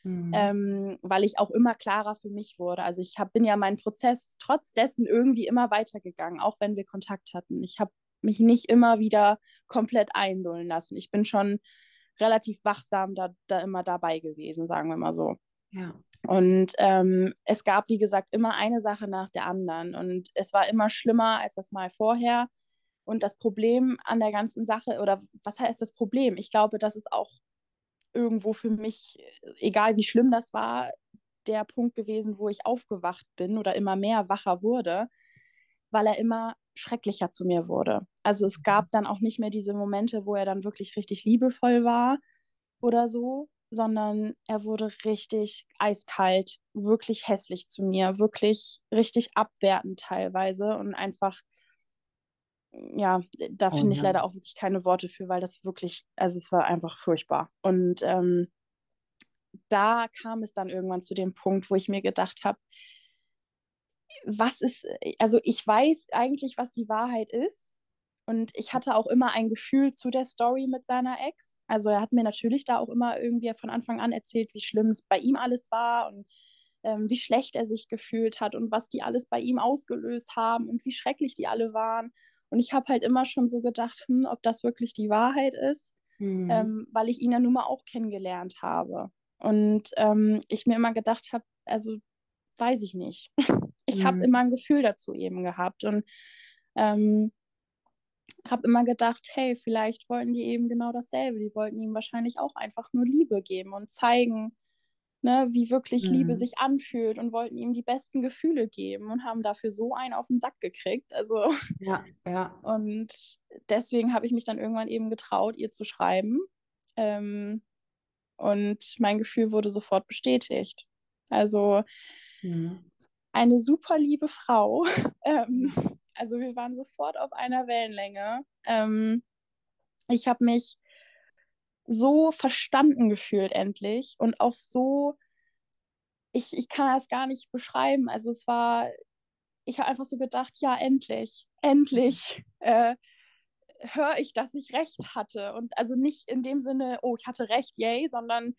[SPEAKER 2] Mhm. Ähm, weil ich auch immer klarer für mich wurde. Also ich hab, bin ja meinen Prozess trotz dessen irgendwie immer weitergegangen, auch wenn wir Kontakt hatten. Ich habe mich nicht immer wieder komplett einlullen lassen. Ich bin schon relativ wachsam da, da immer dabei gewesen, sagen wir mal so.
[SPEAKER 1] Ja.
[SPEAKER 2] Und ähm, es gab, wie gesagt, immer eine Sache nach der anderen. Und es war immer schlimmer als das Mal vorher. Und das Problem an der ganzen Sache, oder was heißt das Problem? Ich glaube, das ist auch irgendwo für mich, egal wie schlimm das war, der Punkt gewesen, wo ich aufgewacht bin oder immer mehr wacher wurde, weil er immer schrecklicher zu mir wurde. Also es gab dann auch nicht mehr diese Momente, wo er dann wirklich richtig liebevoll war oder so, sondern er wurde richtig eiskalt, wirklich hässlich zu mir, wirklich richtig abwertend teilweise und einfach ja, da oh, finde ich ja. leider auch wirklich keine Worte für, weil das wirklich, also es war einfach furchtbar. Und ähm, da kam es dann irgendwann zu dem Punkt, wo ich mir gedacht habe, was ist, also ich weiß eigentlich, was die Wahrheit ist. Und ich hatte auch immer ein Gefühl zu der Story mit seiner Ex. Also er hat mir natürlich da auch immer irgendwie von Anfang an erzählt, wie schlimm es bei ihm alles war und ähm, wie schlecht er sich gefühlt hat und was die alles bei ihm ausgelöst haben und wie schrecklich die alle waren. Und ich habe halt immer schon so gedacht, hm, ob das wirklich die Wahrheit ist, mhm. ähm, weil ich ihn ja nun mal auch kennengelernt habe. Und ähm, ich mir immer gedacht habe, also weiß ich nicht. ich mhm. habe immer ein Gefühl dazu eben gehabt und ähm, habe immer gedacht, hey, vielleicht wollten die eben genau dasselbe. Die wollten ihm wahrscheinlich auch einfach nur Liebe geben und zeigen, ne, wie wirklich mhm. Liebe sich anfühlt und wollten ihm die besten Gefühle geben und haben dafür so einen auf den Sack gekriegt. Also
[SPEAKER 1] ja, ja.
[SPEAKER 2] Und deswegen habe ich mich dann irgendwann eben getraut, ihr zu schreiben. Ähm, und mein Gefühl wurde sofort bestätigt. Also mhm. eine super liebe Frau. ähm, also wir waren sofort auf einer Wellenlänge. Ähm, ich habe mich so verstanden gefühlt endlich und auch so, ich, ich kann das gar nicht beschreiben. Also es war, ich habe einfach so gedacht, ja, endlich, endlich äh, höre ich, dass ich recht hatte. Und also nicht in dem Sinne, oh, ich hatte recht, yay, sondern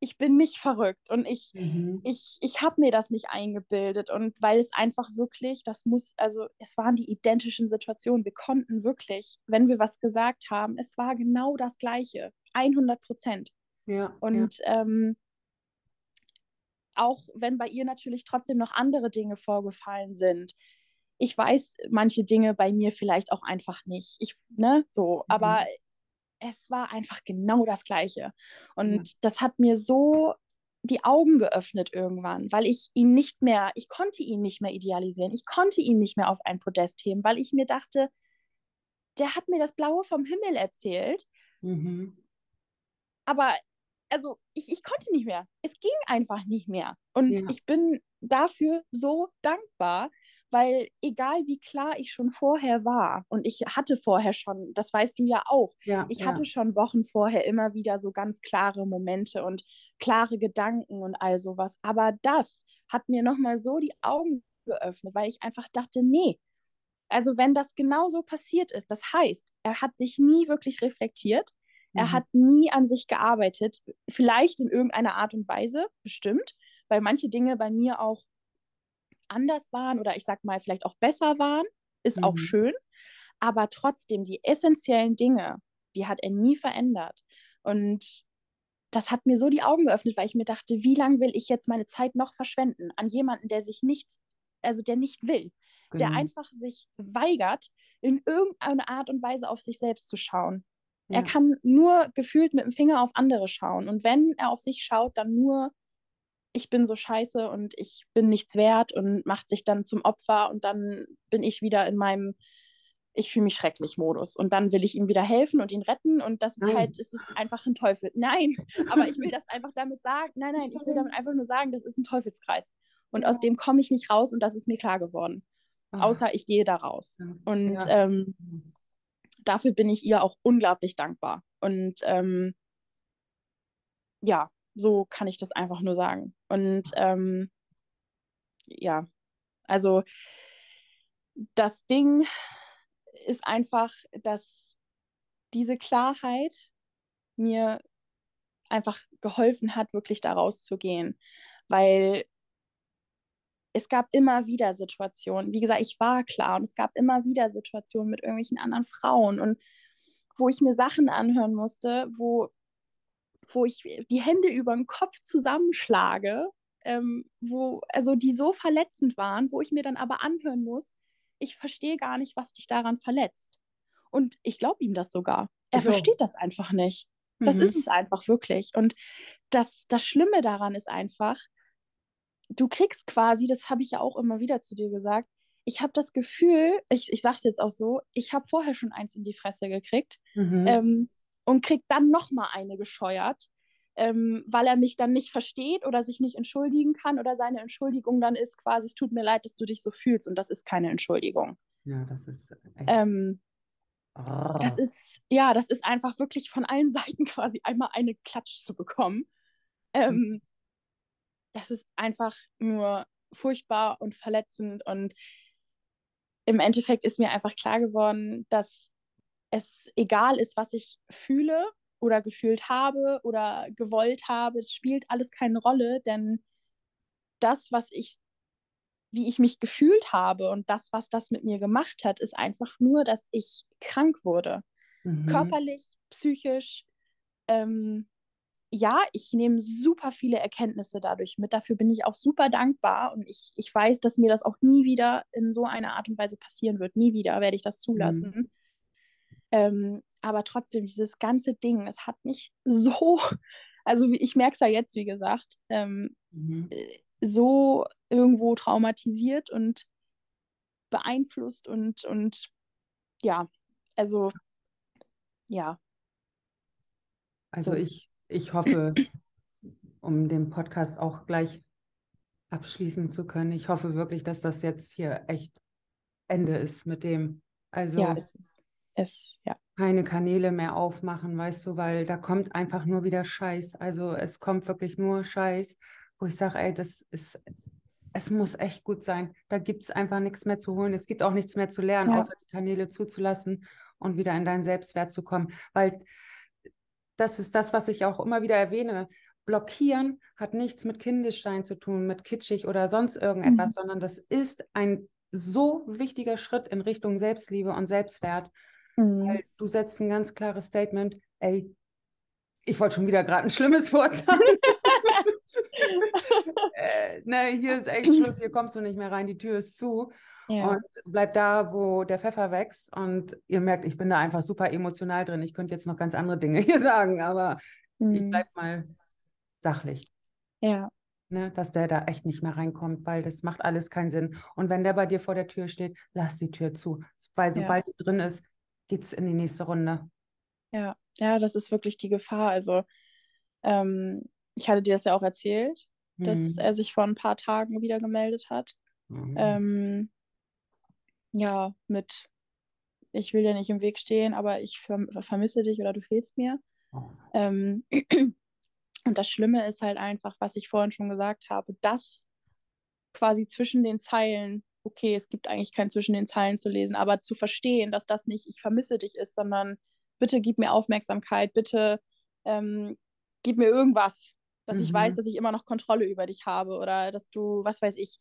[SPEAKER 2] ich bin nicht verrückt und ich, mhm. ich, ich habe mir das nicht eingebildet und weil es einfach wirklich, das muss, also es waren die identischen Situationen. Wir konnten wirklich, wenn wir was gesagt haben, es war genau das Gleiche, 100 Prozent.
[SPEAKER 1] Ja,
[SPEAKER 2] und
[SPEAKER 1] ja.
[SPEAKER 2] Ähm, auch wenn bei ihr natürlich trotzdem noch andere Dinge vorgefallen sind. Ich weiß manche Dinge bei mir vielleicht auch einfach nicht. Ich, ne, so, mhm. aber es war einfach genau das Gleiche. Und ja. das hat mir so die Augen geöffnet irgendwann, weil ich ihn nicht mehr, ich konnte ihn nicht mehr idealisieren. Ich konnte ihn nicht mehr auf ein Podest heben, weil ich mir dachte, der hat mir das Blaue vom Himmel erzählt.
[SPEAKER 1] Mhm.
[SPEAKER 2] Aber also ich, ich konnte nicht mehr. Es ging einfach nicht mehr. Und ja. ich bin dafür so dankbar, weil egal wie klar ich schon vorher war, und ich hatte vorher schon, das weißt du ja auch, ja, ich ja. hatte schon Wochen vorher immer wieder so ganz klare Momente und klare Gedanken und all sowas. Aber das hat mir nochmal so die Augen geöffnet, weil ich einfach dachte, nee, also wenn das genau so passiert ist, das heißt, er hat sich nie wirklich reflektiert, mhm. er hat nie an sich gearbeitet, vielleicht in irgendeiner Art und Weise, bestimmt, weil manche Dinge bei mir auch anders waren oder ich sag mal vielleicht auch besser waren, ist mhm. auch schön, aber trotzdem die essentiellen Dinge, die hat er nie verändert und das hat mir so die Augen geöffnet, weil ich mir dachte, wie lange will ich jetzt meine Zeit noch verschwenden an jemanden, der sich nicht, also der nicht will, genau. der einfach sich weigert, in irgendeiner Art und Weise auf sich selbst zu schauen. Ja. Er kann nur gefühlt mit dem Finger auf andere schauen. Und wenn er auf sich schaut, dann nur, ich bin so scheiße und ich bin nichts wert und macht sich dann zum Opfer und dann bin ich wieder in meinem ich fühle mich schrecklich Modus. Und dann will ich ihm wieder helfen und ihn retten. Und das ist nein. halt, es ist einfach ein Teufel. Nein, aber ich will das einfach damit sagen. Nein, nein, ich will damit einfach nur sagen, das ist ein Teufelskreis. Und aus dem komme ich nicht raus und das ist mir klar geworden. Ah. Außer ich gehe da raus. Und ja. Ähm, dafür bin ich ihr auch unglaublich dankbar. Und ähm, ja, so kann ich das einfach nur sagen. Und ähm, ja, also das Ding ist einfach, dass diese Klarheit mir einfach geholfen hat, wirklich da rauszugehen. Weil es gab immer wieder Situationen, wie gesagt, ich war klar und es gab immer wieder Situationen mit irgendwelchen anderen Frauen und wo ich mir Sachen anhören musste, wo, wo ich die Hände über den Kopf zusammenschlage, ähm, wo, also die so verletzend waren, wo ich mir dann aber anhören muss, ich verstehe gar nicht, was dich daran verletzt. Und ich glaube ihm das sogar. Er so. versteht das einfach nicht. Das mhm. ist es einfach wirklich. Und das, das Schlimme daran ist einfach, du kriegst quasi, das habe ich ja auch immer wieder zu dir gesagt, ich habe das Gefühl, ich, ich sage es jetzt auch so, ich habe vorher schon eins in die Fresse gekriegt mhm. ähm, und krieg dann nochmal eine gescheuert, ähm, weil er mich dann nicht versteht oder sich nicht entschuldigen kann oder seine Entschuldigung dann ist quasi, es tut mir leid, dass du dich so fühlst und das ist keine Entschuldigung.
[SPEAKER 1] Ja, das ist echt.
[SPEAKER 2] Ähm, oh. Das ist, ja, das ist einfach wirklich von allen Seiten quasi einmal eine Klatsch zu bekommen. Ähm, mhm. Das ist einfach nur furchtbar und verletzend und im Endeffekt ist mir einfach klar geworden, dass es egal ist, was ich fühle oder gefühlt habe oder gewollt habe. Es spielt alles keine Rolle, denn das, was ich, wie ich mich gefühlt habe und das, was das mit mir gemacht hat, ist einfach nur, dass ich krank wurde. Mhm. Körperlich, psychisch. Ähm, ja, ich nehme super viele Erkenntnisse dadurch mit. Dafür bin ich auch super dankbar und ich, ich weiß, dass mir das auch nie wieder in so einer Art und Weise passieren wird. Nie wieder werde ich das zulassen. Mhm. Ähm, aber trotzdem, dieses ganze Ding, es hat mich so, also ich merke es ja jetzt, wie gesagt, ähm, mhm. Äh, so irgendwo traumatisiert und beeinflusst und, und ja, also ja.
[SPEAKER 1] Also so. ich, ich hoffe, um den Podcast auch gleich abschließen zu können, ich hoffe wirklich, dass das jetzt hier echt Ende ist mit dem. Also
[SPEAKER 2] ja, es ist es, ja.
[SPEAKER 1] keine Kanäle mehr aufmachen, weißt du, weil da kommt einfach nur wieder Scheiß. Also es kommt wirklich nur Scheiß, wo ich sage, ey, das ist, es muss echt gut sein. Da gibt es einfach nichts mehr zu holen. Es gibt auch nichts mehr zu lernen, ja. außer die Kanäle zuzulassen und wieder in deinen Selbstwert zu kommen. Weil das ist das, was ich auch immer wieder erwähne. Blockieren hat nichts mit Kindischsein zu tun, mit kitschig oder sonst irgendetwas, mhm. sondern das ist ein so wichtiger Schritt in Richtung Selbstliebe und Selbstwert. Mhm. Weil du setzt ein ganz klares Statement, ey, ich wollte schon wieder gerade ein schlimmes Wort sagen. äh, ne, hier ist echt Schluss, hier kommst du nicht mehr rein, die Tür ist zu. Ja. Und bleib da, wo der Pfeffer wächst. Und ihr merkt, ich bin da einfach super emotional drin. Ich könnte jetzt noch ganz andere Dinge hier sagen, aber mhm. ich bleib mal sachlich.
[SPEAKER 2] Ja.
[SPEAKER 1] Ne, dass der da echt nicht mehr reinkommt, weil das macht alles keinen Sinn. Und wenn der bei dir vor der Tür steht, lass die Tür zu. Weil sobald ja. die drin ist, geht es in die nächste Runde.
[SPEAKER 2] Ja, ja, das ist wirklich die Gefahr. Also, ähm, ich hatte dir das ja auch erzählt, hm. dass er sich vor ein paar Tagen wieder gemeldet hat. Mhm. Ähm, ja, mit, ich will dir nicht im Weg stehen, aber ich vermisse dich oder du fehlst mir. Oh. Ähm, und das Schlimme ist halt einfach, was ich vorhin schon gesagt habe, dass quasi zwischen den Zeilen, okay, es gibt eigentlich kein zwischen den Zeilen zu lesen, aber zu verstehen, dass das nicht ich vermisse dich ist, sondern bitte gib mir Aufmerksamkeit, bitte ähm, gib mir irgendwas, dass mhm. ich weiß, dass ich immer noch Kontrolle über dich habe oder dass du, was weiß ich,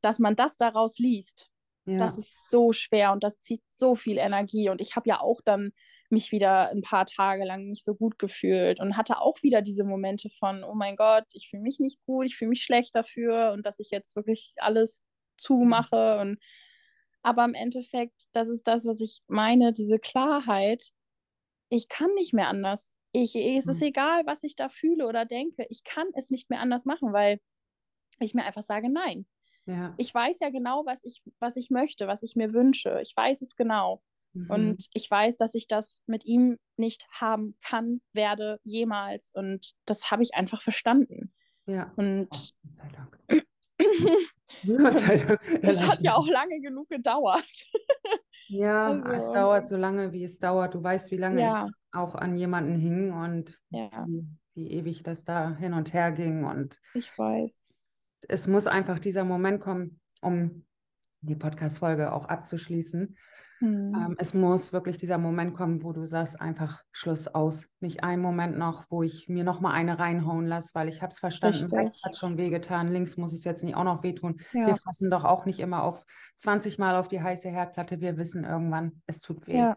[SPEAKER 2] dass man das daraus liest. Ja. Das ist so schwer und das zieht so viel Energie. Und ich habe ja auch dann mich wieder ein paar Tage lang nicht so gut gefühlt und hatte auch wieder diese Momente von, oh mein Gott, ich fühle mich nicht gut, ich fühle mich schlecht dafür und dass ich jetzt wirklich alles zumache und aber im Endeffekt, das ist das, was ich meine, diese Klarheit. Ich kann nicht mehr anders. Ich, es ist mhm. egal, was ich da fühle oder denke. Ich kann es nicht mehr anders machen, weil ich mir einfach sage, nein. Ja. Ich weiß ja genau, was ich, was ich möchte, was ich mir wünsche. Ich weiß es genau. Mhm. Und ich weiß, dass ich das mit ihm nicht haben kann, werde, jemals. Und das habe ich einfach verstanden.
[SPEAKER 1] Ja.
[SPEAKER 2] Und oh, sei Dank. es hat ja auch lange genug gedauert.
[SPEAKER 1] ja, also, es dauert so lange, wie es dauert. Du weißt, wie lange ja. ich auch an jemanden hing und ja. wie, wie ewig das da hin und her ging. Und
[SPEAKER 2] ich weiß.
[SPEAKER 1] Es muss einfach dieser Moment kommen, um die Podcast-Folge auch abzuschließen. Mhm. Ähm, es muss wirklich dieser Moment kommen, wo du sagst, einfach Schluss aus. Nicht ein Moment noch, wo ich mir noch mal eine reinhauen lasse, weil ich habe es verstanden, Richtig. rechts hat schon wehgetan, links muss es jetzt nicht auch noch wehtun. Ja. Wir fassen doch auch nicht immer auf 20 Mal auf die heiße Herdplatte. Wir wissen irgendwann, es tut weh.
[SPEAKER 2] Ja.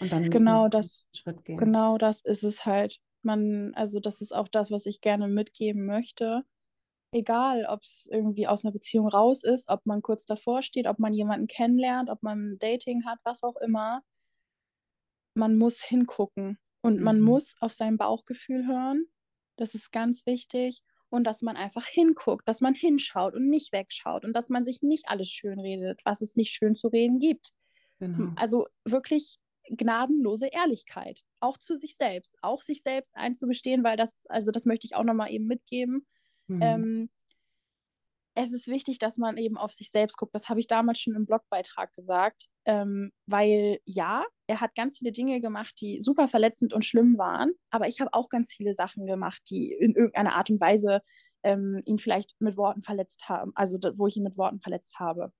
[SPEAKER 2] Und dann genau das, Schritt gehen. Genau das ist es halt. Man, also das ist auch das, was ich gerne mitgeben möchte egal, ob es irgendwie aus einer Beziehung raus ist, ob man kurz davor steht, ob man jemanden kennenlernt, ob man Dating hat, was auch immer. Man muss hingucken und mhm. man muss auf sein Bauchgefühl hören. Das ist ganz wichtig. Und dass man einfach hinguckt, dass man hinschaut und nicht wegschaut und dass man sich nicht alles schön redet, was es nicht schön zu reden gibt. Genau. Also wirklich gnadenlose Ehrlichkeit, auch zu sich selbst, auch sich selbst einzugestehen, weil das, also das möchte ich auch nochmal eben mitgeben Mhm. Ähm, es ist wichtig, dass man eben auf sich selbst guckt. Das habe ich damals schon im Blogbeitrag gesagt, ähm, weil ja, er hat ganz viele Dinge gemacht, die super verletzend und schlimm waren, aber ich habe auch ganz viele Sachen gemacht, die in irgendeiner Art und Weise ähm, ihn vielleicht mit Worten verletzt haben, also wo ich ihn mit Worten verletzt habe.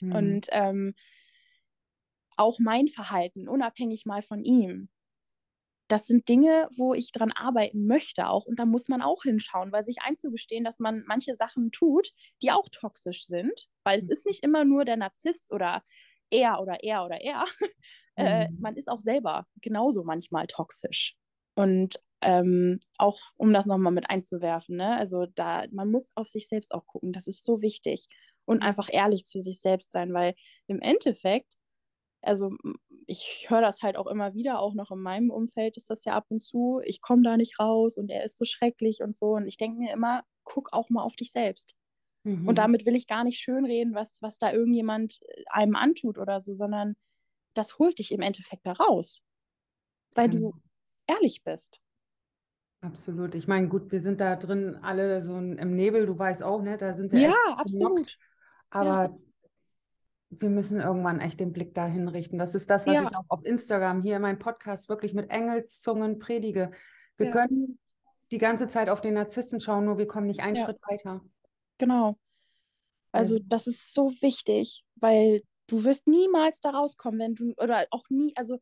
[SPEAKER 2] Mhm. Und ähm, auch mein Verhalten, unabhängig mal von ihm, das sind Dinge, wo ich dran arbeiten möchte auch. Und da muss man auch hinschauen, weil sich einzugestehen, dass man manche Sachen tut, die auch toxisch sind, weil es mhm. ist nicht immer nur der Narzisst oder er oder er oder er. äh, mhm. man ist auch selber genauso manchmal toxisch. Und ähm, auch um das nochmal mit einzuwerfen, ne? also da, man muss auf sich selbst auch gucken, das ist so wichtig und einfach ehrlich zu sich selbst sein, weil im Endeffekt also ich höre das halt auch immer wieder, auch noch in meinem Umfeld ist das ja ab und zu, ich komme da nicht raus und er ist so schrecklich und so. Und ich denke mir immer, guck auch mal auf dich selbst. Mhm. Und damit will ich gar nicht schönreden, was, was da irgendjemand äh, einem antut oder so, sondern das holt dich im Endeffekt da raus, weil mhm. du ehrlich bist.
[SPEAKER 1] Absolut. Ich meine, gut, wir sind da drin alle so im Nebel, du weißt auch, ne? Da sind wir.
[SPEAKER 2] Ja, absolut. Genockt.
[SPEAKER 1] Aber ja wir müssen irgendwann echt den Blick dahin richten. Das ist das, was ja. ich auch auf Instagram hier in meinem Podcast wirklich mit Engelszungen predige. Wir ja. können die ganze Zeit auf den Narzissten schauen, nur wir kommen nicht einen ja. Schritt weiter.
[SPEAKER 2] Genau. Also, also das ist so wichtig, weil du wirst niemals da rauskommen, wenn du, oder auch nie, also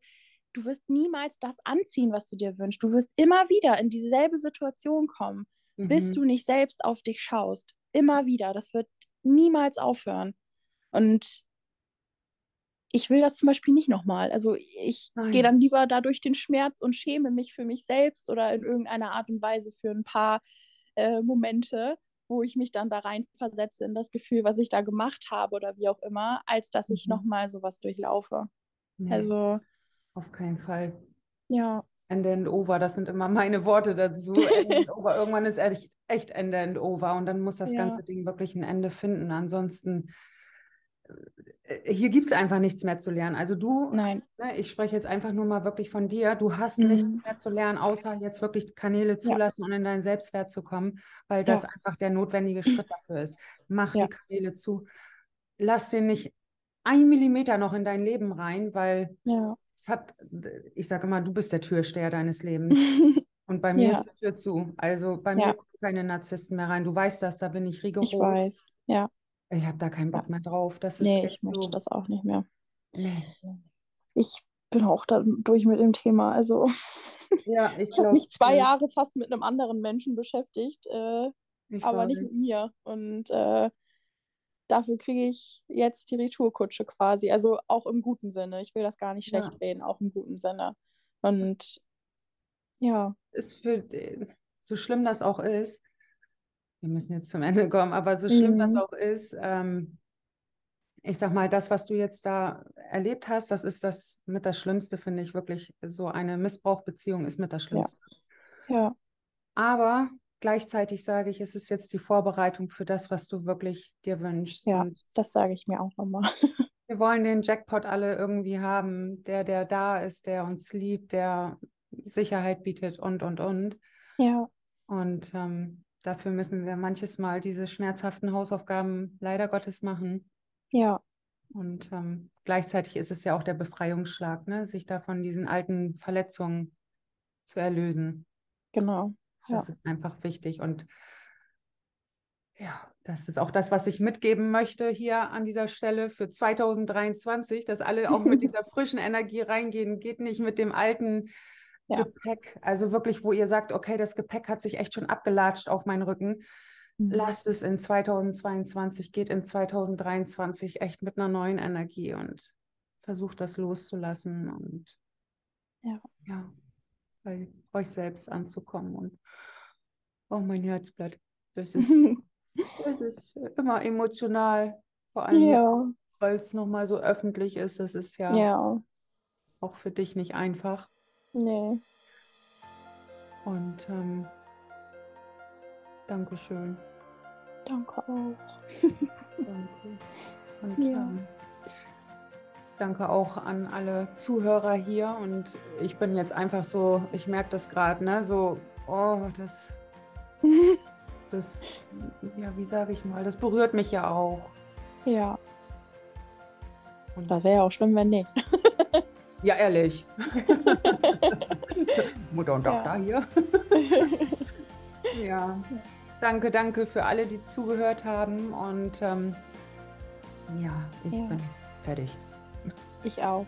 [SPEAKER 2] du wirst niemals das anziehen, was du dir wünschst. Du wirst immer wieder in dieselbe Situation kommen, mhm. bis du nicht selbst auf dich schaust. Immer wieder. Das wird niemals aufhören. Und ich will das zum Beispiel nicht nochmal. Also ich gehe dann lieber da durch den Schmerz und schäme mich für mich selbst oder in irgendeiner Art und Weise für ein paar äh, Momente, wo ich mich dann da rein versetze in das Gefühl, was ich da gemacht habe oder wie auch immer, als dass ich mhm. nochmal sowas durchlaufe. Nee, also.
[SPEAKER 1] Auf keinen Fall.
[SPEAKER 2] Ja.
[SPEAKER 1] Ende and over, das sind immer meine Worte dazu. Ende and over. Irgendwann ist ehrlich echt Ende and over und dann muss das ja. ganze Ding wirklich ein Ende finden. Ansonsten hier gibt es einfach nichts mehr zu lernen. Also du,
[SPEAKER 2] Nein.
[SPEAKER 1] Ne, ich spreche jetzt einfach nur mal wirklich von dir, du hast mhm. nichts mehr zu lernen, außer jetzt wirklich Kanäle zulassen ja. und in deinen Selbstwert zu kommen, weil das ja. einfach der notwendige Schritt dafür ist. Mach ja. die Kanäle zu. Lass den nicht ein Millimeter noch in dein Leben rein, weil es hat, ich sage immer, du bist der Türsteher deines Lebens. Und bei mir ist die Tür zu. Also bei mir kommen keine Narzissten mehr rein. Du weißt das, da bin ich rigoros.
[SPEAKER 2] Ich weiß. Ja.
[SPEAKER 1] Ich habe da keinen Bock
[SPEAKER 2] Ja.
[SPEAKER 1] mehr drauf. Das ist
[SPEAKER 2] Nee,
[SPEAKER 1] echt
[SPEAKER 2] ich möchte
[SPEAKER 1] so.
[SPEAKER 2] das auch nicht mehr.
[SPEAKER 1] Nee.
[SPEAKER 2] Ich bin auch da durch mit dem Thema. Also
[SPEAKER 1] Ja, ich
[SPEAKER 2] ich habe mich zwei Jahre fast mit einem anderen Menschen beschäftigt, äh, aber nicht mit mir. Und äh, dafür kriege ich jetzt die Retourkutsche quasi. Also auch im guten Sinne. Ich will das gar nicht
[SPEAKER 1] Ja.
[SPEAKER 2] schlecht reden, auch im guten Sinne. Und ja,
[SPEAKER 1] ist für den, so schlimm das auch ist, wir müssen jetzt zum Ende kommen, aber so schlimm das
[SPEAKER 2] Mhm.
[SPEAKER 1] auch ist, ähm, ich sag mal, das, was du jetzt da erlebt hast, das ist das mit das Schlimmste, finde ich wirklich. So eine Missbrauchbeziehung ist mit das Schlimmste.
[SPEAKER 2] ja,
[SPEAKER 1] Aber gleichzeitig sage ich, es ist jetzt die Vorbereitung für das, was du wirklich dir wünschst.
[SPEAKER 2] ja,
[SPEAKER 1] Und
[SPEAKER 2] das sage ich mir auch immer.
[SPEAKER 1] wir wollen den Jackpot alle irgendwie haben, der, der da ist, der uns liebt, der Sicherheit bietet und, und, und.
[SPEAKER 2] Ja,
[SPEAKER 1] Und ähm, dafür müssen wir manches Mal diese schmerzhaften Hausaufgaben leider Gottes machen.
[SPEAKER 2] ja,
[SPEAKER 1] Und ähm, gleichzeitig ist es ja auch der Befreiungsschlag, ne? sich da von diesen alten Verletzungen zu erlösen.
[SPEAKER 2] genau. Ja.
[SPEAKER 1] Das ist einfach wichtig. Und ja, das ist auch das, was ich mitgeben möchte hier an dieser Stelle für 2023, dass alle auch mit dieser frischen Energie reingehen. Geht nicht mit dem alten
[SPEAKER 2] Ja.
[SPEAKER 1] Gepäck. Also wirklich, wo ihr sagt, okay, das Gepäck hat sich echt schon abgelatscht auf meinen Rücken.
[SPEAKER 2] Mhm.
[SPEAKER 1] Lasst es in 2022, geht in 2023 echt mit einer neuen Energie und versucht das loszulassen und
[SPEAKER 2] Ja.
[SPEAKER 1] ja, bei euch selbst anzukommen. Und oh, mein Herzblatt, das ist, das ist immer emotional, vor allem
[SPEAKER 2] Ja,
[SPEAKER 1] weil es nochmal so öffentlich ist. Das ist ja,
[SPEAKER 2] ja,
[SPEAKER 1] auch für dich nicht einfach.
[SPEAKER 2] Nee,
[SPEAKER 1] Und ähm, Dankeschön.
[SPEAKER 2] danke auch.
[SPEAKER 1] Danke. Und
[SPEAKER 2] Ja.
[SPEAKER 1] ähm, danke auch an alle Zuhörer hier. Und ich bin jetzt einfach so, ich merke das gerade, ne? So, oh, das, das, ja, wie sage ich mal, das berührt mich ja auch.
[SPEAKER 2] Ja,
[SPEAKER 1] Und,
[SPEAKER 2] das wäre ja auch schlimm, wenn nicht.
[SPEAKER 1] ja, ehrlich. Mutter und
[SPEAKER 2] Ja.
[SPEAKER 1] Tochter hier. ja. Danke, danke für alle, die zugehört haben. Und ähm, ja, ich
[SPEAKER 2] Ja.
[SPEAKER 1] bin fertig.
[SPEAKER 2] Ich auch.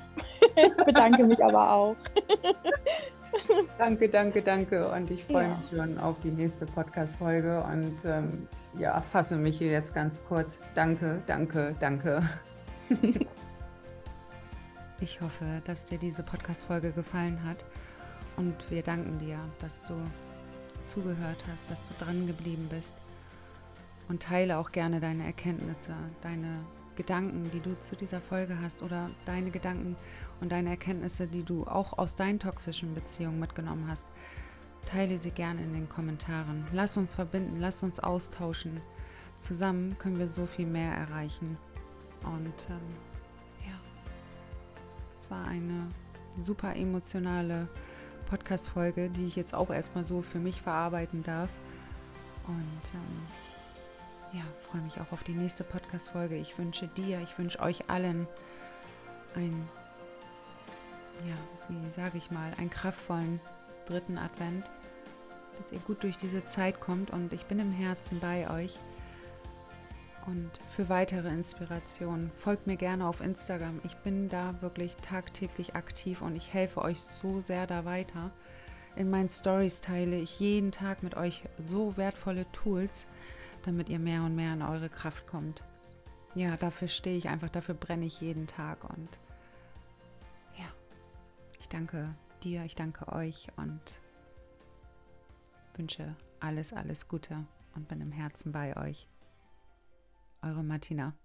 [SPEAKER 2] Ich bedanke mich aber auch.
[SPEAKER 1] Danke, danke, danke. Und ich freue
[SPEAKER 2] Ja.
[SPEAKER 1] mich schon auf die nächste Podcast-Folge. Und ähm, ja, fasse mich hier jetzt ganz kurz. Danke, danke, danke. Ich hoffe, dass dir diese Podcast-Folge gefallen hat. Und wir danken dir, dass du zugehört hast, dass du dran geblieben bist. Und teile auch gerne deine Erkenntnisse, deine Gedanken, die du zu dieser Folge hast oder deine Gedanken und deine Erkenntnisse, die du auch aus deinen toxischen Beziehungen mitgenommen hast. Teile sie gerne in den Kommentaren. Lass uns verbinden, lass uns austauschen. Zusammen können wir so viel mehr erreichen. Und ähm, es war eine super emotionale Podcast-Folge, die ich jetzt auch erstmal so für mich verarbeiten darf. Und ähm, ja, freue mich auch auf die nächste Podcast-Folge. Ich wünsche dir, ich wünsche euch allen ein, ja, wie sage ich mal, einen kraftvollen dritten Advent, dass ihr gut durch diese Zeit kommt und ich bin im Herzen bei euch. Und für weitere Inspirationen folgt mir gerne auf Instagram. Ich bin da wirklich tagtäglich aktiv und ich helfe euch so sehr da weiter. In meinen Stories teile ich jeden Tag mit euch so wertvolle Tools, damit ihr mehr und mehr in eure Kraft kommt. Ja, dafür stehe ich einfach, dafür brenne ich jeden Tag und ja, ich danke dir, ich danke euch und wünsche alles, alles Gute und bin im Herzen bei euch. Eure Martina.